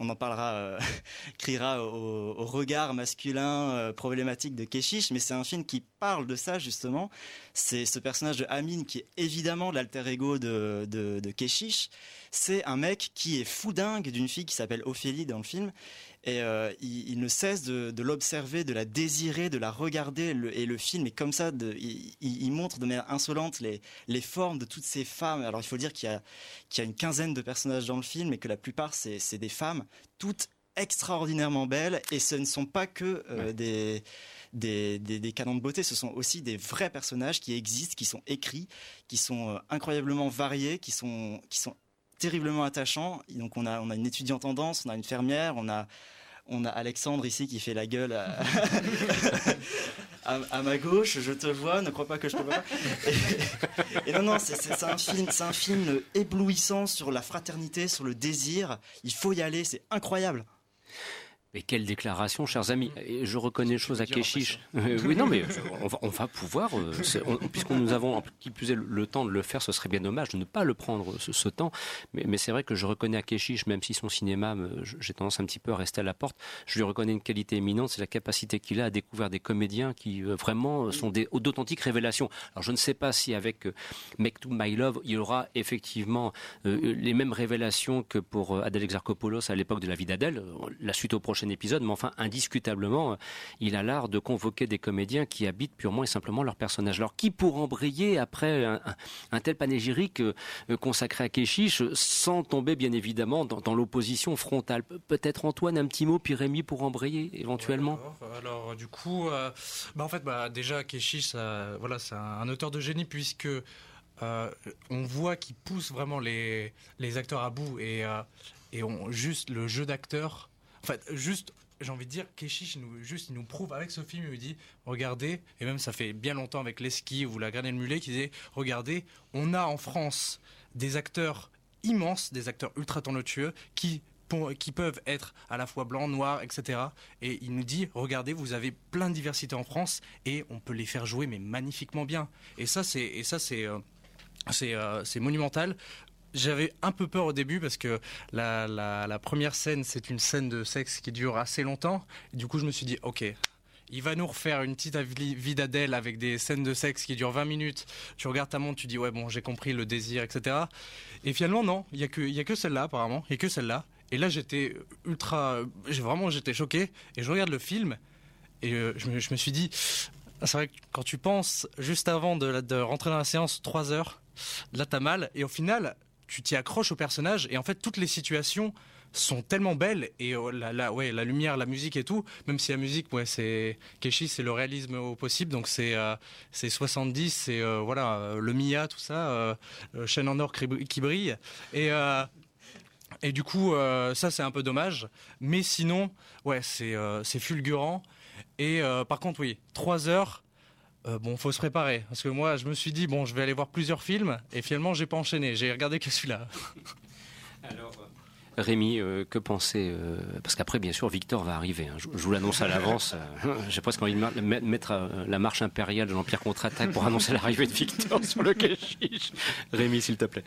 on en parlera, (laughs) criera au, regard masculin problématique de Keshish, mais c'est un film qui parle de ça justement. C'est ce personnage de Amin qui est évidemment l'alter ego de, de, de Keshish. C'est un mec qui est fou dingue d'une fille qui s'appelle Ophélie dans le film et euh, il, ne cesse de, l'observer, de la désirer, de la regarder. et le film est comme ça. il, montre de manière insolente les, formes de toutes ces femmes. Alors il faut dire qu'il y, a, une quinzaine de personnages dans le film et que la plupart c'est des femmes, toutes extraordinairement belles. Et ce ne sont pas que euh, des, des, canons de beauté, ce sont aussi des vrais personnages qui existent, qui sont écrits, qui sont euh, incroyablement variés, qui sont, qui sont terriblement attachant. Donc on a, on a une étudiante en danse, on a une fermière, on a, on a Alexandre ici qui fait la gueule à, (laughs) ma gauche. Je te vois, ne crois pas que je te vois. Et, non, non, c'est un film, c'est un film éblouissant sur la fraternité, sur le désir. Il faut y aller, c'est incroyable. Mais quelle déclaration, chers amis Je reconnais chose à Keshish. (laughs) oui, non, mais on va, pouvoir, euh, puisqu'on nous avons, qui plus est, le temps de le faire, ce serait bien dommage de ne pas le prendre ce, temps. Mais, c'est vrai que je reconnais à Keshish, même si son cinéma, j'ai tendance un petit peu à rester à la porte, je lui reconnais une qualité éminente, c'est la capacité qu'il a à découvrir des comédiens qui euh, vraiment sont d'authentiques révélations. Alors je ne sais pas si avec euh, Make to My Love, il y aura effectivement les mêmes révélations que pour Adèle Exarchopoulos à l'époque de la vie d'Adèle, la suite au prochain épisode, mais enfin, indiscutablement, euh, il a l'art de convoquer des comédiens qui habitent purement et simplement leur personnage. Alors, qui pourra briller après un, tel panégyrique euh, consacré à Keshish sans tomber, bien évidemment, dans, l'opposition frontale? Peut-être Antoine, un petit mot, puis Rémi pour embrayer éventuellement? Alors, du coup, euh, bah, en fait, bah, déjà, Keshish, voilà, c'est un, auteur de génie puisque on voit qu'il pousse vraiment les, les acteurs à bout et, et on, juste le jeu d'acteur en fait, juste, j'ai envie de dire, Keshish, juste, il nous prouve avec ce film, il nous dit, regardez, et même ça fait bien longtemps avec Leski ou La Graine et le Mulet, qui disait, regardez, on a en France des acteurs immenses, des acteurs ultra talentueux, qui qui peuvent être à la fois blancs, noirs, etc. Et il nous dit, regardez, vous avez plein de diversité en France et on peut les faire jouer mais magnifiquement bien. Et ça, c'est et ça c'est euh, euh, c'est monumental j'avais un peu peur au début parce que la, première scène, c'est une scène de sexe qui dure assez longtemps. du coup, je me suis dit, ok, il va nous refaire une petite vie d'Adèle avec des scènes de sexe qui durent 20 minutes. Tu regardes ta montre, tu dis, ouais, bon, j'ai compris le désir, etc. Et finalement, non, il n'y a que, celle-là, apparemment. Il n'y a que celle-là. Et là, j'étais ultra. Vraiment, j'étais choqué. Et je regarde le film. Et euh, je, me, suis dit, c'est vrai que quand tu penses juste avant de, de rentrer dans la séance, 3 heures, là, t'as mal. Et au final, tu t'y accroches au personnage et en fait toutes les situations sont tellement belles et euh, la, ouais, la lumière, la musique et tout, même si la musique, ouais, c'est Keshi, c'est le réalisme au possible, donc c'est euh, c'est 70, c'est euh, voilà le Mia, tout ça, chaîne en or qui, brille. Et et du coup ça c'est un peu dommage, mais sinon ouais c'est c'est fulgurant. Et par contre oui trois heures euh, bon, faut se préparer. Parce que moi, je me suis dit, bon, je vais aller voir plusieurs films. Et finalement, j'ai pas enchaîné. J'ai regardé que celui-là. (laughs) Alors. Euh, Rémi, euh, que penser Parce qu'après, bien sûr, Victor va arriver. Hein. Je, vous l'annonce à l'avance. (laughs) J'ai presque envie de mettre la marche impériale de l'Empire contre-attaque pour annoncer l'arrivée de Victor sur le cachiche. Rémi, s'il te plaît.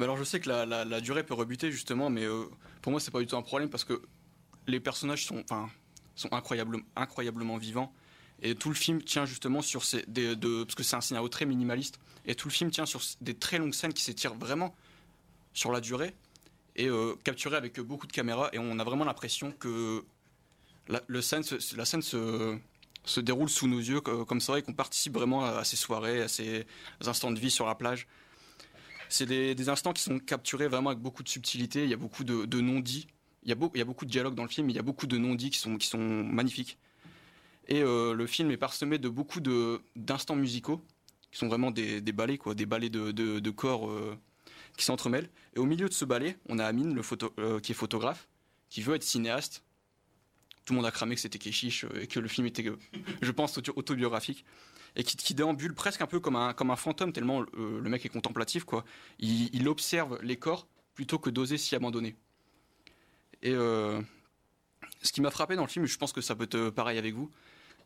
alors, je sais que la, durée peut rebuter, justement, mais pour moi, c'est pas du tout un problème parce que les personnages sont, sont incroyablement vivants. Et tout le film tient justement sur ces. de, parce que c'est un scénario très minimaliste. Et tout le film tient sur des très longues scènes qui s'étirent vraiment sur la durée et euh, capturées avec beaucoup de caméras. Et on a vraiment l'impression que la, scène, se, déroule sous nos yeux comme ça et qu'on participe vraiment à, ces soirées, à ces instants de vie sur la plage. C'est des, instants qui sont capturés vraiment avec beaucoup de subtilité. Il y a beaucoup de, non-dits. Il y, a beaucoup de dialogues dans le film, mais il y a beaucoup de non-dits qui sont magnifiques. Et euh, le film est parsemé de beaucoup d'instants musicaux, qui sont vraiment des, des ballets, quoi, des ballets de, de, corps euh, qui s'entremêlent. Et au milieu de ce ballet, on a Amine, le photo, euh, qui est photographe, qui veut être cinéaste. Tout le monde a cramé que c'était Keshish et que le film était, je pense, autobiographique. Et qui, déambule presque un peu comme un, comme un fantôme, tellement le mec est contemplatif. Quoi. Il, observe les corps plutôt que d'oser s'y abandonner. Et ce qui m'a frappé dans le film, je pense que ça peut être pareil avec vous,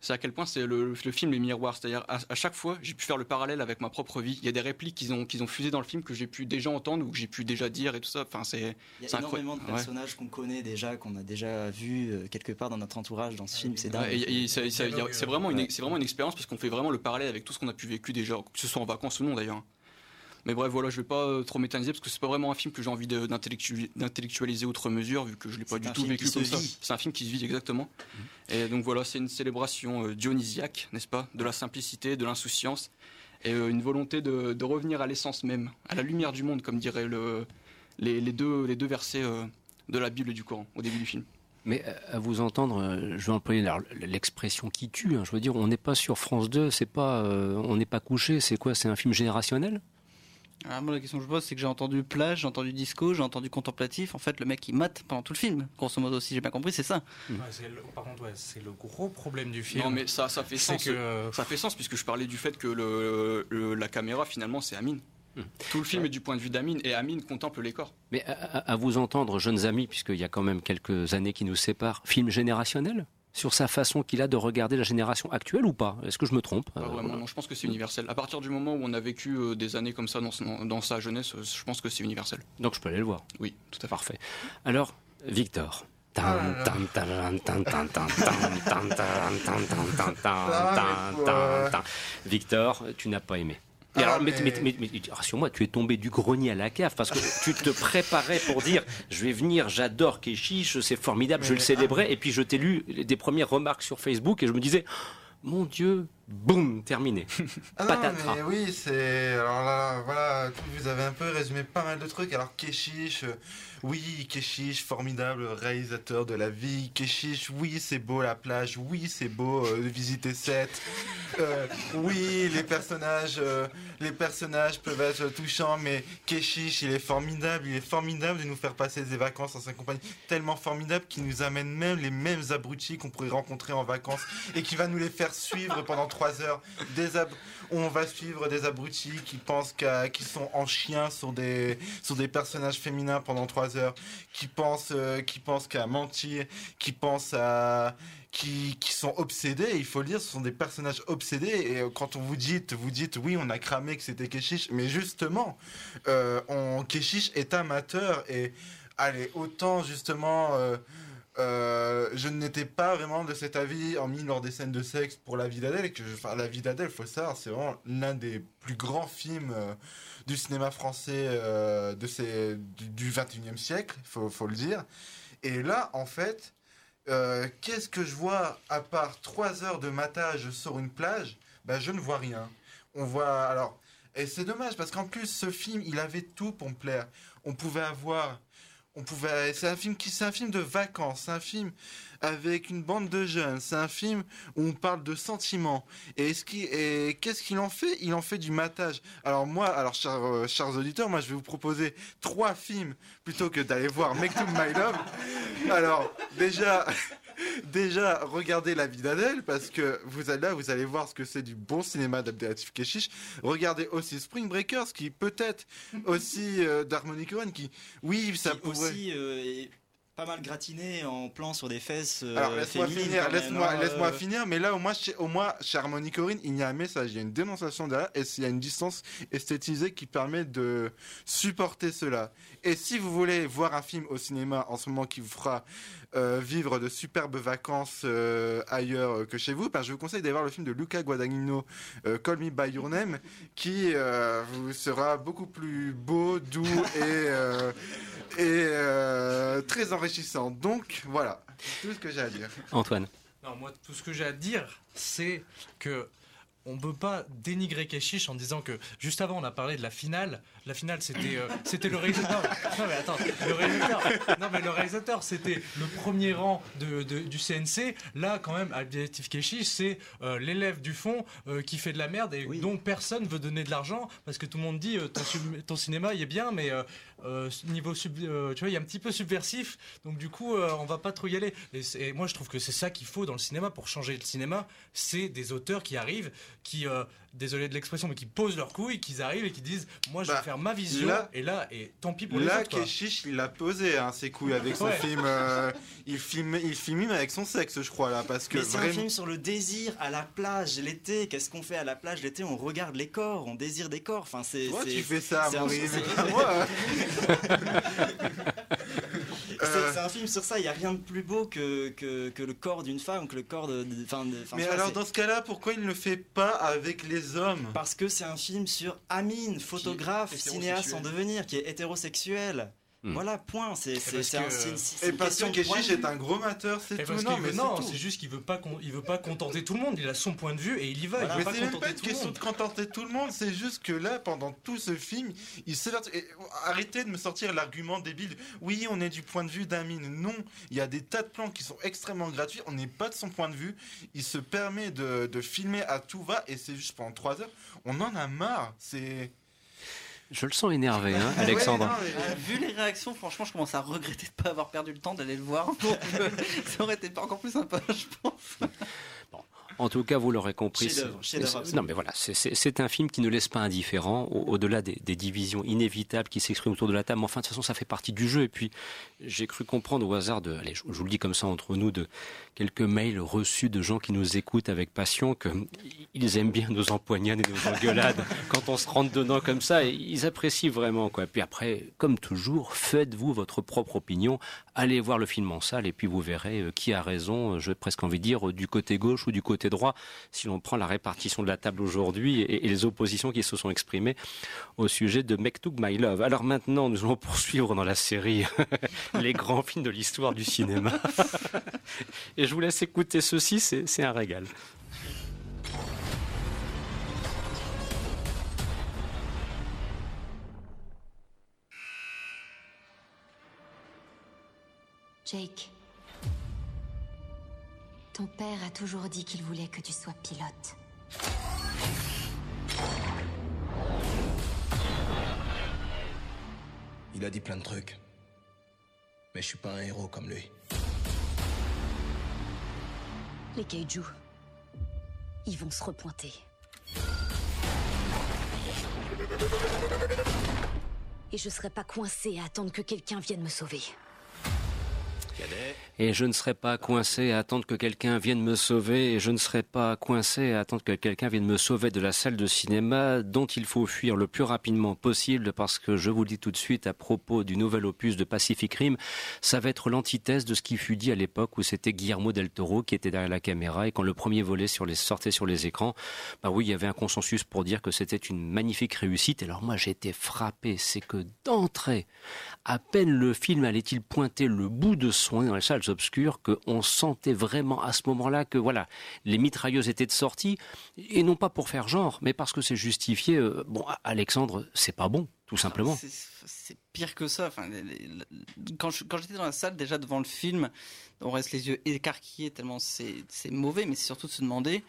c'est à quel point c'est le, le, film est miroir. C'est-à-dire à, chaque fois, j'ai pu faire le parallèle avec ma propre vie. Il y a des répliques qu'ils ont, qu'ils ont fusées dans le film que j'ai pu déjà entendre ou que j'ai pu déjà dire et tout ça. Enfin, c'est. Il y a énormément de personnages qu'on connaît déjà, qu'on a déjà vu euh, quelque part dans notre entourage dans ce film. C'est c'est vraiment une, c'est vraiment une expérience parce qu'on fait vraiment le parallèle avec tout ce qu'on a pu vécu déjà, que ce soit en vacances ou non d'ailleurs. Mais bref, voilà, je vais pas euh, trop m'éterniser parce que c'est pas vraiment un film que j'ai envie d'intellectualiser outre mesure vu que je l'ai pas du tout vécu comme ça. C'est un film qui se vit exactement. Mhm. Et donc voilà, c'est une célébration euh, dionysiaque, n'est-ce pas, de la simplicité, de l'insouciance et euh, une volonté de, revenir à l'essence même, à la lumière du monde, comme diraient le, les, deux, les deux versets de la Bible et du Coran au début du film. Mais à vous entendre, je vais employer l'expression qui tue. Hein. Je veux dire, on n'est pas sur France 2, c'est pas, on n'est pas couché. C'est quoi? C'est un film générationnel? Ah, moi, la question que je pose, c'est que j'ai entendu plage, j'ai entendu disco, j'ai entendu contemplatif. En fait, le mec, il mate pendant tout le film. Grosso modo, si j'ai bien compris, c'est ça. par contre, c'est le gros problème du film. Non, mais ça, ça fait sens. Que... Ça fait sens, puisque je parlais du fait que le, la caméra, finalement, c'est Amine. Hmm. Tout le film est du point de vue d'Amine et Amine contemple les corps. Mais à vous entendre, jeunes amis, puisqu'il y a quand même quelques années qui nous séparent, film générationnel? Sur sa façon qu'il a de regarder la génération actuelle ou pas Est-ce que je me trompe non, je pense que c'est universel. À partir du moment où on a vécu euh, des années comme ça dans, sa jeunesse, euh, je pense que c'est universel. Donc je peux aller le voir Oui, tout à fait. Parfait. Alors, Victor. Victor, tu n'as pas aimé. Ah, alors, mais, rassure-moi, tu es tombé du grenier à la cave parce que tu te préparais pour dire je vais venir, j'adore Keshish, c'est formidable, je le célébrais. Et puis je t'ai lu des premières remarques sur Facebook et je me disais mon Dieu, boum, terminé. (laughs) Ah Patatras. mais oui, c'est. Alors là, voilà, vous avez un peu résumé pas mal de trucs. Alors, Keshish, euh, oui, Keshish, formidable réalisateur de la vie. Keshish, oui, c'est beau la plage. Oui, c'est beau euh, visiter Seth. Euh, oui, les personnages, les personnages peuvent être touchants, mais Keshish, il est formidable. Il est formidable de nous faire passer des vacances en sa compagnie. Tellement formidable qu'il nous amène même les mêmes abrutis qu'on pourrait rencontrer en vacances et qui va nous les faire suivre pendant trois heures. Des on va suivre des abrutis qui pensent qui sont en chien sur des, sur des personnages féminins pendant trois heures, qui pensent, euh, qui pensent qu'à mentir, qui pensent à, qui, qui, sont obsédés, il faut le dire, ce sont des personnages obsédés. Et euh, quand on vous dit, vous dites, oui, on a cramé que c'était Keshish, mais justement, euh, on, Keshish est amateur et, allez, autant justement. Euh, euh, je n'étais pas vraiment de cet avis en mis lors des scènes de sexe pour La vie d'Adèle. La vie d'Adèle, faut savoir, c'est vraiment l'un des plus grands films euh, du cinéma français euh, de ces, du, 21e siècle, faut, faut le dire. Et là, en fait, qu'est-ce que je vois à part trois heures de matage sur une plage? Ben, Je ne vois rien. On voit. Alors. Et c'est dommage parce qu'en plus, ce film, il avait tout pour me plaire. On pouvait avoir on pouvait c'est un film qui c'est un film de vacances c'est un film avec une bande de jeunes c'est un film où on parle de sentiments. Et ce qui qu'est-ce qu'il en fait? Il en fait du matage. Alors moi alors chers, euh, chers auditeurs moi je vais vous proposer trois films plutôt que d'aller voir Make to My Love. Alors déjà (laughs) (laughs) déjà regardez la vie d'Adèle parce que vous allez là, vous allez voir ce que c'est du bon cinéma d'Abdelatif Keshish. Regardez aussi Spring Breakers qui peut-être (laughs) aussi euh, d'Harmony qui, oui, ça pourrait. Aussi, euh, pas mal gratiné en plan sur des fesses. Euh, Alors laisse-moi finir, laisse-moi, hein, laisse-moi finir. Mais là, au moins, chez, au moins, chez Harmony Corinne, il y a un message, il y a une dénonciation derrière, et il y a une distance esthétisée qui permet de supporter cela. Et si vous voulez voir un film au cinéma en ce moment qui vous fera euh, vivre de superbes vacances euh, ailleurs que chez vous, ben, je vous conseille d'aller voir le film de Luca Guadagnino, Call Me By Your Name, qui vous sera beaucoup plus beau, doux et (laughs) et euh, très enrichissant. Donc voilà, tout ce que j'ai à dire. Antoine. Non, moi, tout ce que j'ai à dire, c'est que on ne peut pas dénigrer Keshish en disant que juste avant on a parlé de la finale. La finale c'était euh, c'était le réalisateur. Non mais attends, le réalisateur. Non mais le réalisateur c'était le premier rang de, du CNC. Là quand même, Abdiatif Keshish c'est euh, l'élève du fond euh, qui fait de la merde et dont personne veut donner de l'argent parce que tout le monde dit ton, ton, cinéma il est bien mais niveau sub, tu vois il est un petit peu subversif donc du coup on va pas trop y aller. Et, et moi je trouve que c'est ça qu'il faut dans le cinéma pour changer le cinéma, c'est des auteurs qui arrivent qui, désolé de l'expression, mais qui posent leurs couilles, qu'ils arrivent et qui disent Moi, je vais Bah, faire ma vision. là- et là, et tant pis pour les Là, autres. quoi. Keshish, il a posé hein, ses couilles avec son Ouais. film. euh, il filme, il filme même avec son sexe, je crois là, parce que Mais c'est un film sur le désir à la plage l'été. Qu'est-ce qu'on fait à la plage l'été? On regarde les corps, on désire des corps. Enfin, c'est. Toi, c'est- tu fais ça, un- Maurice, moi. (laughs) C'est c'est un film sur ça. Il n'y a rien de plus beau que, que, que le corps d'une femme, que le corps de. de- Mais vois, alors, dans ce cas-là, pourquoi il ne le fait pas avec les hommes? Parce que c'est un film sur Amine, photographe, cinéaste en devenir, qui est hétérosexuel. Hmm. Voilà, point. C'est un- c'est Et parce que Keshish est un gros mateur, c'est tout. Non, mais non, c'est juste qu'il veut pas il veut pas contenter tout le monde. Il a son point de vue et il y va. Voilà. Il Mais veut c'est pas même pas contenter une tout le question monde. de contenter tout le monde, c'est juste que là, pendant tout ce film, il et Arrêtez de me sortir l'argument débile. Oui, on est du point de vue d'Amine. Non, il y a des tas de plans qui sont extrêmement gratuits. On n'est pas de son point de vue. Il se permet de, de filmer à tout va et c'est juste pendant trois heures. On en a marre. C'est. Je le sens énervé, hein, Alexandre. Euh, vu les réactions, franchement, je commence à regretter de ne pas avoir perdu le temps d'aller le voir. (laughs) Euh, ça aurait été pas encore plus sympa, je pense. En tout cas, vous l'aurez compris. Non, mais voilà, c'est- un film qui ne laisse pas indifférent, au- au-delà des, des divisions inévitables qui s'expriment autour de la table. Mais enfin, de toute façon, ça fait partie du jeu. Et puis, j'ai cru comprendre au hasard de, allez, je, je vous le dis comme ça entre nous, de quelques mails reçus de gens qui nous écoutent avec passion, qu'ils aiment bien nos empoignades et nos engueulades (laughs) quand on se rentre dedans comme ça. Et ils apprécient vraiment, quoi. Puis après, comme toujours, faites-vous votre propre opinion. Allez voir le film en salle et puis vous verrez euh, qui a raison. euh, J'ai presque envie de dire euh, du côté gauche ou du côté droit. Si l'on prend la répartition de la table aujourd'hui et, les oppositions qui se sont exprimées au sujet de Mektoub My Love. Alors maintenant, nous allons poursuivre dans la série (laughs) les grands films de l'histoire du cinéma. (laughs) et je vous laisse écouter ceci, c'est un régal. Jake, ton père a toujours dit qu'il voulait que tu sois pilote. Il a dit plein de trucs. Mais je suis pas un héros comme lui. Les kaiju, ils vont se repointer. Et je serai pas coincée à attendre que quelqu'un vienne me sauver. Et je ne serai pas coincé à attendre que quelqu'un vienne me sauver, et je ne serai pas coincé à attendre que quelqu'un vienne me sauver de la salle de cinéma dont il faut fuir le plus rapidement possible parce que je vous le dis tout de suite à propos du nouvel opus de Pacific Rim, ça va être l'antithèse de ce qui fut dit à l'époque où c'était Guillermo del Toro qui était derrière la caméra et quand le premier volet sur les, sortait sur les écrans, bah oui, il y avait un consensus pour dire que c'était une magnifique réussite. Alors moi été frappé, c'est que d'entrée, à peine le film allait-il pointer le bout de son nez dans les salles obscures, qu'on sentait vraiment à ce moment-là que voilà, les mitrailleuses étaient de sortie, et non pas pour faire genre, mais parce que c'est justifié. euh, bon, Alexandre, c'est pas bon, tout simplement. C'est- C'est pire que ça. Enfin, les- quand j'étais dans la salle, déjà devant le film, on reste les yeux écarquillés tellement c'est mauvais, mais c'est surtout de se demander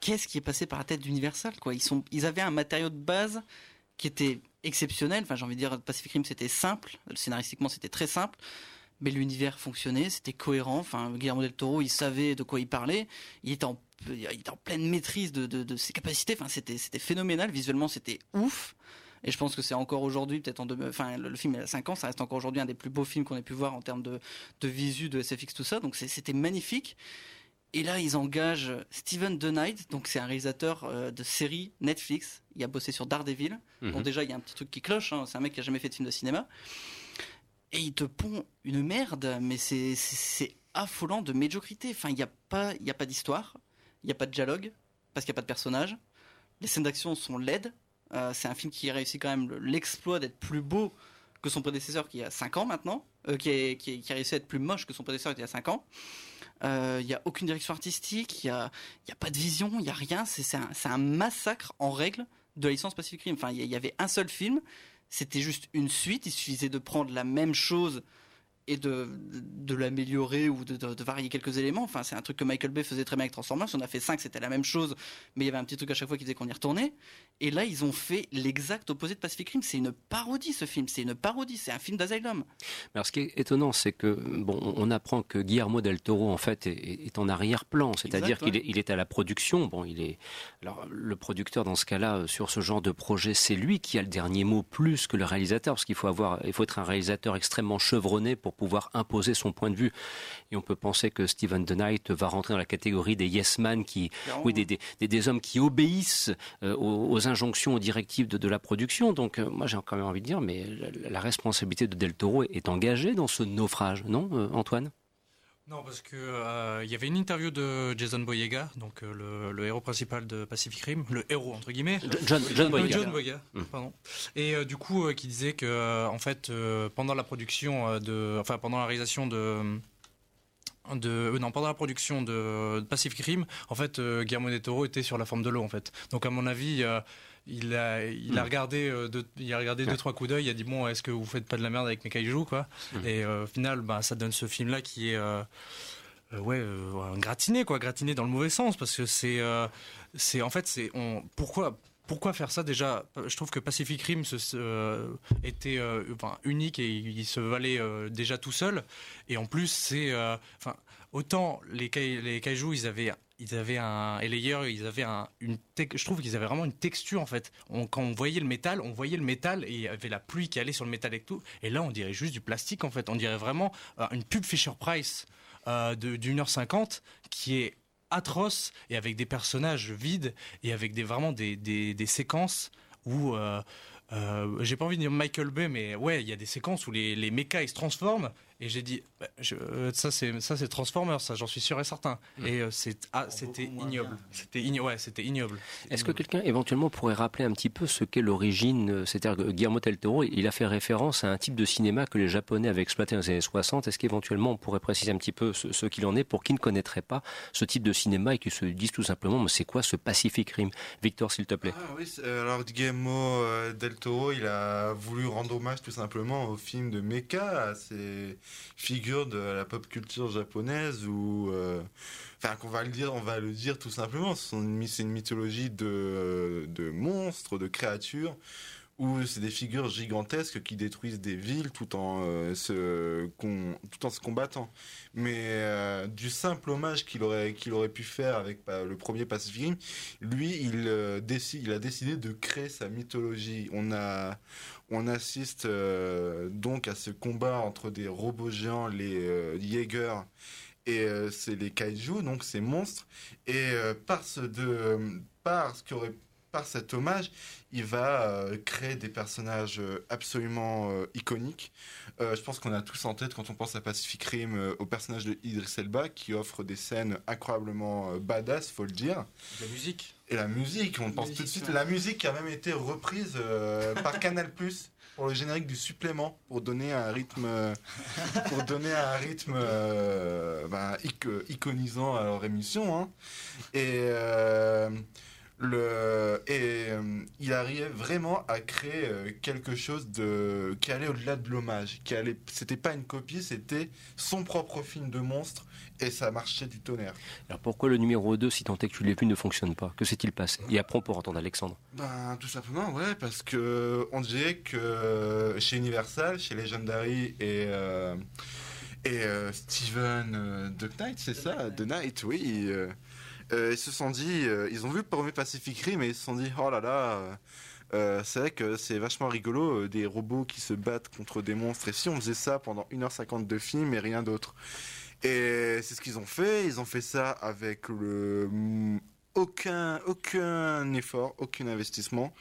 qu'est-ce qui est passé par la tête d'Universal. Ils, ils avaient un matériau de base qui était exceptionnel. Enfin, j'ai envie de dire, Pacific Rim, c'était simple. Scénaristiquement, c'était très simple. Mais l'univers fonctionnait, c'était cohérent. Enfin, Guillermo del Toro, il savait de quoi il parlait. Il était en, il était en pleine maîtrise de, de- de ses capacités. Enfin, c'était, c'était phénoménal. Visuellement, c'était ouf. Et je pense que c'est encore aujourd'hui, peut-être en deux, enfin, le, le film il a 5 ans, ça reste encore aujourd'hui un des plus beaux films qu'on ait pu voir en termes de, de visu, de SFX, tout ça. Donc c'était magnifique. Et là, ils engagent Steven DeKnight, donc c'est un réalisateur euh, de série Netflix. Il a bossé sur Daredevil. Mhm. Donc déjà, il y a un petit truc qui cloche. hein. C'est un mec qui a jamais fait de film de cinéma. Et il te pond une merde, mais c'est affolant de médiocrité. Enfin, il n'y a pas, y a pas d'histoire, il n'y a pas de dialogue, parce qu'il n'y a pas de personnage. Les scènes d'action sont laides. Euh, c'est un film qui a réussi quand même le- l'exploit d'être plus beau que son prédécesseur qui a 5 ans maintenant, euh, qui, est- qui, est- qui a réussi à être plus moche que son prédécesseur qui a 5 ans. Euh, Il n'y a aucune direction artistique, il n'y a, y a pas de vision, il n'y a rien. C'est un, un massacre en règle de la licence Pacific Rim. Enfin, il y avait un seul film, c'était juste une suite, il suffisait de prendre la même chose et de, de l'améliorer ou de, de, varier quelques éléments. Enfin, c'est un truc que Michael Bay faisait très bien avec Transformers. On a fait 5, c'était la même chose, mais il y avait un petit truc à chaque fois qui faisait qu'on y retournait. Et là, ils ont fait l'exact opposé de Pacific Rim. C'est une parodie, ce film. C'est une parodie. C'est un film d'Asylum. Alors, ce qui est étonnant, c'est que, bon, on apprend que Guillermo del Toro, en fait, est, en arrière-plan. C'est-à-dire qu'il est, il est à la production. Bon, il est, alors, le producteur, dans ce cas-là, euh, sur ce genre de projet, c'est lui qui a le dernier mot plus que le réalisateur, parce qu'il faut avoir, il faut être un réalisateur extrêmement chevronné pour pouvoir imposer son point de vue. Et on peut penser que Stephen The Knight va rentrer dans la catégorie des yes man qui, oui, des, des, des, hommes qui obéissent euh, aux, injonctions, aux directives de, de la production. Donc, euh, moi, j'ai quand même envie de dire, mais la, responsabilité de Del Toro est engagée dans ce naufrage, non, euh, Antoine? Non, parce que il y avait une interview de Jason Boyega, donc le, le, héros principal de Pacific Rim, le héros entre guillemets. John, John Boyega. John Boyega, mm. pardon. Et du coup, qui disait que en fait, pendant la production de, enfin pendant la réalisation de de euh, non pendant la production de, Pacific Rim en fait euh, Guillermo del Toro était sur la forme de l'eau en fait donc à mon avis euh, il a il a hmm. regardé deux, il a regardé deux trois coups d'œil il a dit bon est-ce que vous faites pas de la merde avec mes kaiju quoi hmm. et au final bah ça donne ce film là qui est ouais gratiné quoi gratiné dans le mauvais sens parce que c'est c'est en fait c'est on pourquoi pourquoi faire ça déjà? Je trouve que Pacific Rim euh, était euh, unique et il se valait euh, déjà tout seul. Et en plus, c'est, enfin, autant les, les kaiju, ils avaient ils avaient un et les ils avaient un une je trouve qu'ils avaient vraiment une texture en fait. Quand on voyait le métal on voyait le métal et il y avait la pluie qui allait sur le métal et tout. Et là on dirait juste du plastique en fait. On dirait vraiment une pub Fisher Price d'une heure cinquante qui est atroce et avec des personnages vides et avec des vraiment des, des, des séquences où euh, euh, j'ai pas envie de dire Michael Bay mais ouais il y a des séquences où les, les ils se transforment et j'ai dit, bah, je, euh, ça c'est ça c'est Transformers, ça j'en suis sûr et certain. Hmm. Et euh, c'est ah, c'était ignoble. C'était ignoble. Ouais, c'était ignoble. Est-ce que quelqu'un éventuellement pourrait rappeler un petit peu ce qu'est l'origine euh, C'est-à-dire que Guillermo del Toro, il a fait référence à un type de cinéma que les Japonais avaient exploité dans les années 60. Est-ce qu'éventuellement on pourrait préciser un petit peu ce, qu'il en est pour qui ne connaîtrait pas ce type de cinéma et qui se disent tout simplement, mais c'est quoi ce Pacific Rim? Victor, s'il te plaît. Ah, oui, alors Guillermo del Toro, il a voulu rendre hommage tout simplement au film de Mecha, c'est figure de la pop culture japonaise ou euh, enfin qu'on va le dire on va le dire tout simplement c'est une mythologie de, de monstres de créatures où c'est des figures gigantesques qui détruisent des villes tout en euh, se tout en se combattant mais euh, du simple hommage qu'il aurait qu'il aurait pu faire avec bah, le premier Pacific lui il décide il a décidé de créer sa mythologie on a on assiste euh, donc à ce combat entre des robots géants, les euh, Jaeger, et euh, c'est les kaiju, donc ces monstres. Et par ce par ce qui aurait par cet hommage, il va créer des personnages absolument iconiques. je pense qu'on a tous en tête quand on pense à Pacific Rim au personnage de Idris Elba qui offre des scènes incroyablement badass, faut le dire. La musique. Et la musique, on pense tout de suite. La musique qui a même été reprise euh, par Canal Plus (laughs) pour le générique du supplément pour donner un rythme, pour donner un rythme euh, ben, iconisant à leur émission. Hein. Et euh, le et il arrivait vraiment à créer quelque chose de qui allait au-delà de l'hommage qui allait c'était pas une copie c'était son propre film de monstre et ça marchait du tonnerre. Alors pourquoi le numéro 2, si tant est que tu l'aies vu, ne fonctionne pas? Que s'est-il passé? Et après, pour entendre Alexandre. Ben, tout simplement, ouais, parce que on dirait que chez Universal, chez Legendary et, euh, et euh, Steven euh, The Knight, c'est ça? The Knight, oui. Ils se sont dit, ils ont vu le premier Pacific Rim et ils se sont dit, oh là là. c'est vrai que c'est vachement rigolo, des robots qui se battent contre des monstres. Et si on faisait ça pendant 1h50 de film et rien d'autre? Et c'est ce qu'ils ont fait. Ils ont fait ça avec le aucun aucun effort, aucun investissement.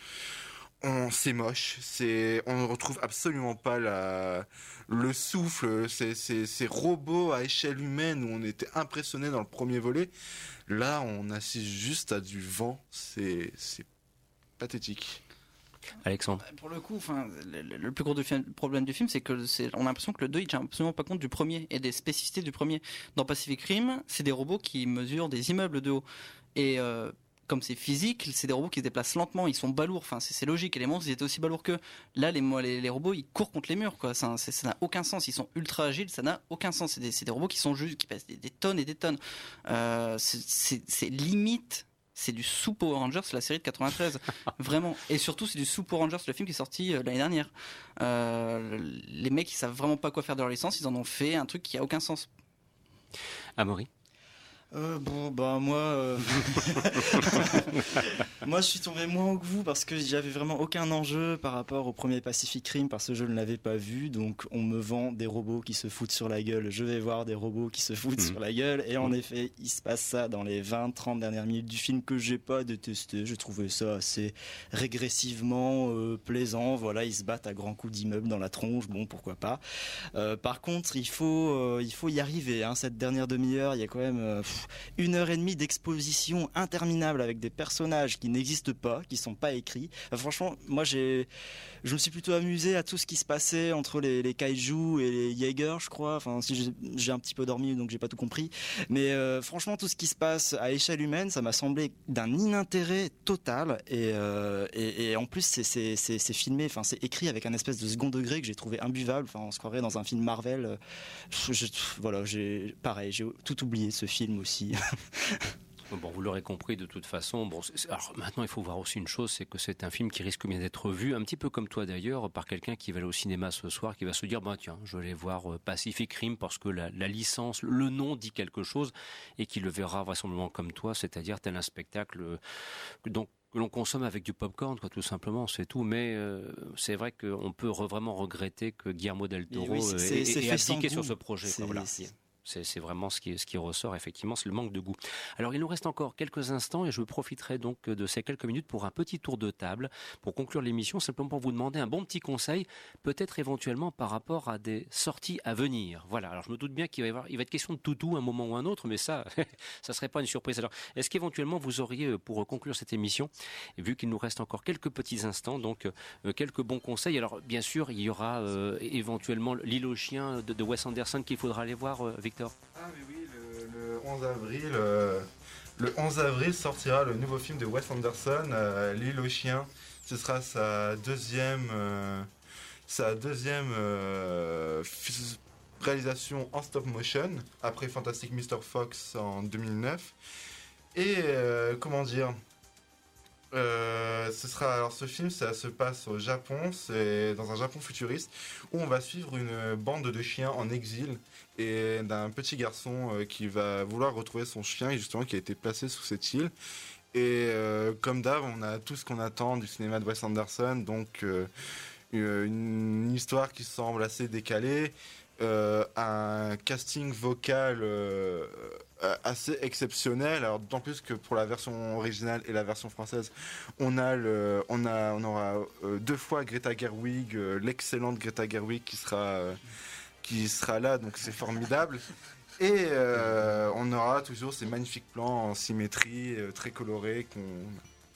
On c'est moche, c'est on ne retrouve absolument pas la le souffle, ces, ces, ces robots à échelle humaine où on était impressionné dans le premier volet. Là, on assiste juste à du vent, c'est c'est pathétique. Alexandre bah, Pour le coup, enfin, le, plus gros problème du film, c'est que c'est, on a l'impression que le 2 il tient absolument pas compte du premier et des spécificités du premier. Dans Pacific Rim, c'est des robots qui mesurent des immeubles de haut. Et euh, comme c'est physique, c'est des robots qui se déplacent lentement, ils sont balourds. Enfin, c'est logique. Et les monstres, ils étaient aussi balourds que là, les, les, les robots, ils courent contre les murs. Quoi. Ça n'a aucun sens. Ils sont ultra agiles, ça n'a aucun sens. C'est des, des, robots qui sont juste, qui pèsent des, des tonnes et des tonnes. Euh, c'est limite. C'est du sous Power Rangers, la série de 93, (laughs) vraiment. Et surtout, c'est du sous Power Rangers, le film qui est sorti euh, l'année dernière. Euh, les mecs, ils savent vraiment pas quoi faire de leur licence, ils en ont fait un truc qui a aucun sens. Amaury euh, bon, bah moi, euh... (laughs) moi je suis tombé moins que vous parce que j'avais vraiment aucun enjeu par rapport au premier Pacific Rim parce que je ne l'avais pas vu. Donc on me vend des robots qui se foutent sur la gueule. Je vais voir des robots qui se foutent mmh. sur la gueule. Et en mmh. effet, il se passe ça dans les 20-30 dernières minutes du film que j'ai pas détesté. Je trouvais ça assez régressivement euh, plaisant. Voilà, ils se battent à grands coups d'immeubles dans la tronche. Bon, pourquoi pas. Par contre, il faut, il faut y arriver. Hein. Cette dernière demi-heure, il y a quand même une heure et demie d'exposition interminable avec des personnages qui n'existent pas, qui sont pas écrits. franchement, moi j'ai, je me suis plutôt amusé à tout ce qui se passait entre les, les kaiju et les Jaeger, je crois. Enfin, si j'ai un petit peu dormi, donc j'ai pas tout compris. Mais euh, franchement, tout ce qui se passe à échelle humaine, ça m'a semblé d'un inintérêt total. Et, euh, en plus, c'est filmé, enfin, c'est écrit avec un espèce de second degré que j'ai trouvé imbuvable. Enfin, on se croirait dans un film Marvel. Je, voilà, j'ai pareil, j'ai tout oublié ce film aussi. (laughs) Bon, vous l'aurez compris de toute façon. Bon, alors maintenant, il faut voir aussi une chose, c'est que c'est un film qui risque bien d'être vu, un petit peu comme toi d'ailleurs, par quelqu'un qui va aller au cinéma ce soir, qui va se dire, bah tiens, je vais aller voir euh, Pacific Rim parce que la, la, licence, le nom dit quelque chose, et qui le verra vraisemblablement comme toi, c'est-à-dire tel un spectacle, euh, donc que l'on consomme avec du popcorn, quoi, tout simplement, c'est tout. Mais euh, c'est vrai qu'on peut vraiment regretter que Guillermo del Toro oui, ait, ait abdiqué sur ce projet. Quoi, voilà. C'est vraiment ce qui, ressort, effectivement, c'est le manque de goût. Alors, il nous reste encore quelques instants et je profiterai donc de ces quelques minutes pour un petit tour de table, pour conclure l'émission, simplement pour vous demander un bon petit conseil, peut-être éventuellement par rapport à des sorties à venir. Voilà, alors je me doute bien qu'il va y va être question de toutou un moment ou un autre, mais ça, (laughs) ça serait pas une surprise. Alors, est-ce qu'éventuellement vous auriez, pour conclure cette émission, vu qu'il nous reste encore quelques petits instants, donc euh, quelques bons conseils? Alors, bien sûr, il y aura euh, éventuellement l'île aux chiens de, de Wes Anderson qu'il faudra aller voir, euh, Ah oui, le, le 11 avril, euh, le 11 avril sortira le nouveau film de Wes Anderson, euh, L'île aux chiens. Ce sera sa deuxième, euh, sa deuxième réalisation en stop motion après Fantastic Mr. Fox en 2009. Et comment dire euh, ce sera alors ce film ça se passe au Japon. C'est dans un Japon futuriste où on va suivre une bande de chiens en exil et d'un petit garçon euh, qui va vouloir retrouver son chien justement qui a été placé sous cette île. Et euh, comme d'hab on a tout ce qu'on attend du cinéma de Wes Anderson. Donc une histoire qui semble assez décalée euh, un casting vocal euh, assez exceptionnel. Alors d'autant plus que pour la version originale et la version française, on a on a, on aura euh, deux fois Greta Gerwig, euh, l'excellente Greta Gerwig qui sera, qui sera là, donc c'est formidable. Et on aura toujours ces magnifiques plans en symétrie, très colorés qu'on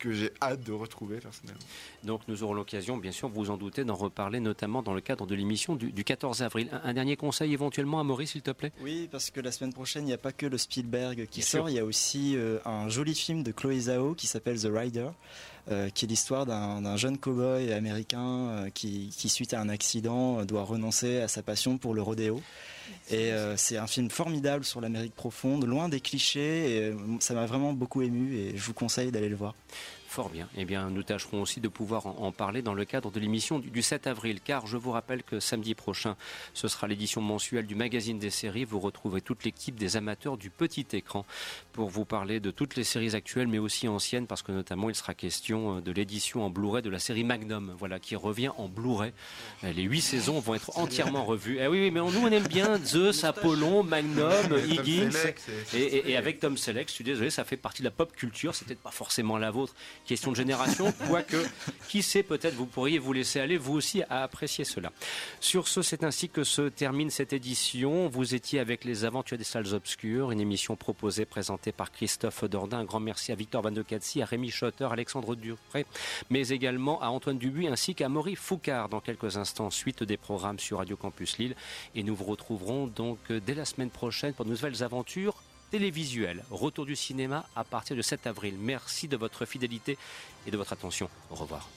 que j'ai hâte de retrouver personnellement. Donc nous aurons l'occasion, bien sûr, vous en doutez, d'en reparler, notamment dans le cadre de l'émission du, du, 14 avril. Un, un, dernier conseil éventuellement à Maurice, s'il te plaît? Oui, parce que la semaine prochaine, il n'y a pas que le Spielberg qui bien sort, sûr. il y a aussi euh, un joli film de Chloé Zhao qui s'appelle The Rider. Euh, qui est l'histoire d'un jeune cow-boy américain euh, qui, qui, suite à un accident, doit renoncer à sa passion pour le rodéo. Et euh, c'est un film formidable sur l'Amérique profonde, loin des clichés. Et, euh, ça m'a vraiment beaucoup ému et je vous conseille d'aller le voir. Fort bien. Eh bien, nous tâcherons aussi de pouvoir en, parler dans le cadre de l'émission du, du, 7 avril, car je vous rappelle que samedi prochain, ce sera l'édition mensuelle du magazine des séries. Vous retrouverez toute l'équipe des amateurs du petit écran pour vous parler de toutes les séries actuelles, mais aussi anciennes, parce que notamment il sera question euh, de l'édition en Blu-ray de la série Magnum, voilà, qui revient en Blu-ray. Les huit saisons vont être entièrement revues. Eh oui, oui, mais nous on aime bien Zeus, Apollon, Magnum, Higgins, et, et, et, avec Tom Selleck. Je suis désolé, ça fait partie de la pop culture. C'est peut-être pas forcément la vôtre question de génération, quoique, qui sait, peut-être vous pourriez vous laisser aller vous aussi à apprécier cela. Sur ce, c'est ainsi que se termine cette édition. Vous étiez avec les Aventures des Salles Obscures, une émission proposée, présentée par Christophe Dordain. Un grand merci à Victor Van de Catsi, à Rémi Schotter, Alexandre Dupré, mais également à Antoine Dubuis ainsi qu'à Maurice Foucard. Dans quelques instants, suite des programmes sur Radio Campus Lille. Et nous vous retrouverons donc dès la semaine prochaine pour de nouvelles aventures télévisuel. Retour du cinéma à partir du 7 avril. Merci de votre fidélité et de votre attention. Au revoir.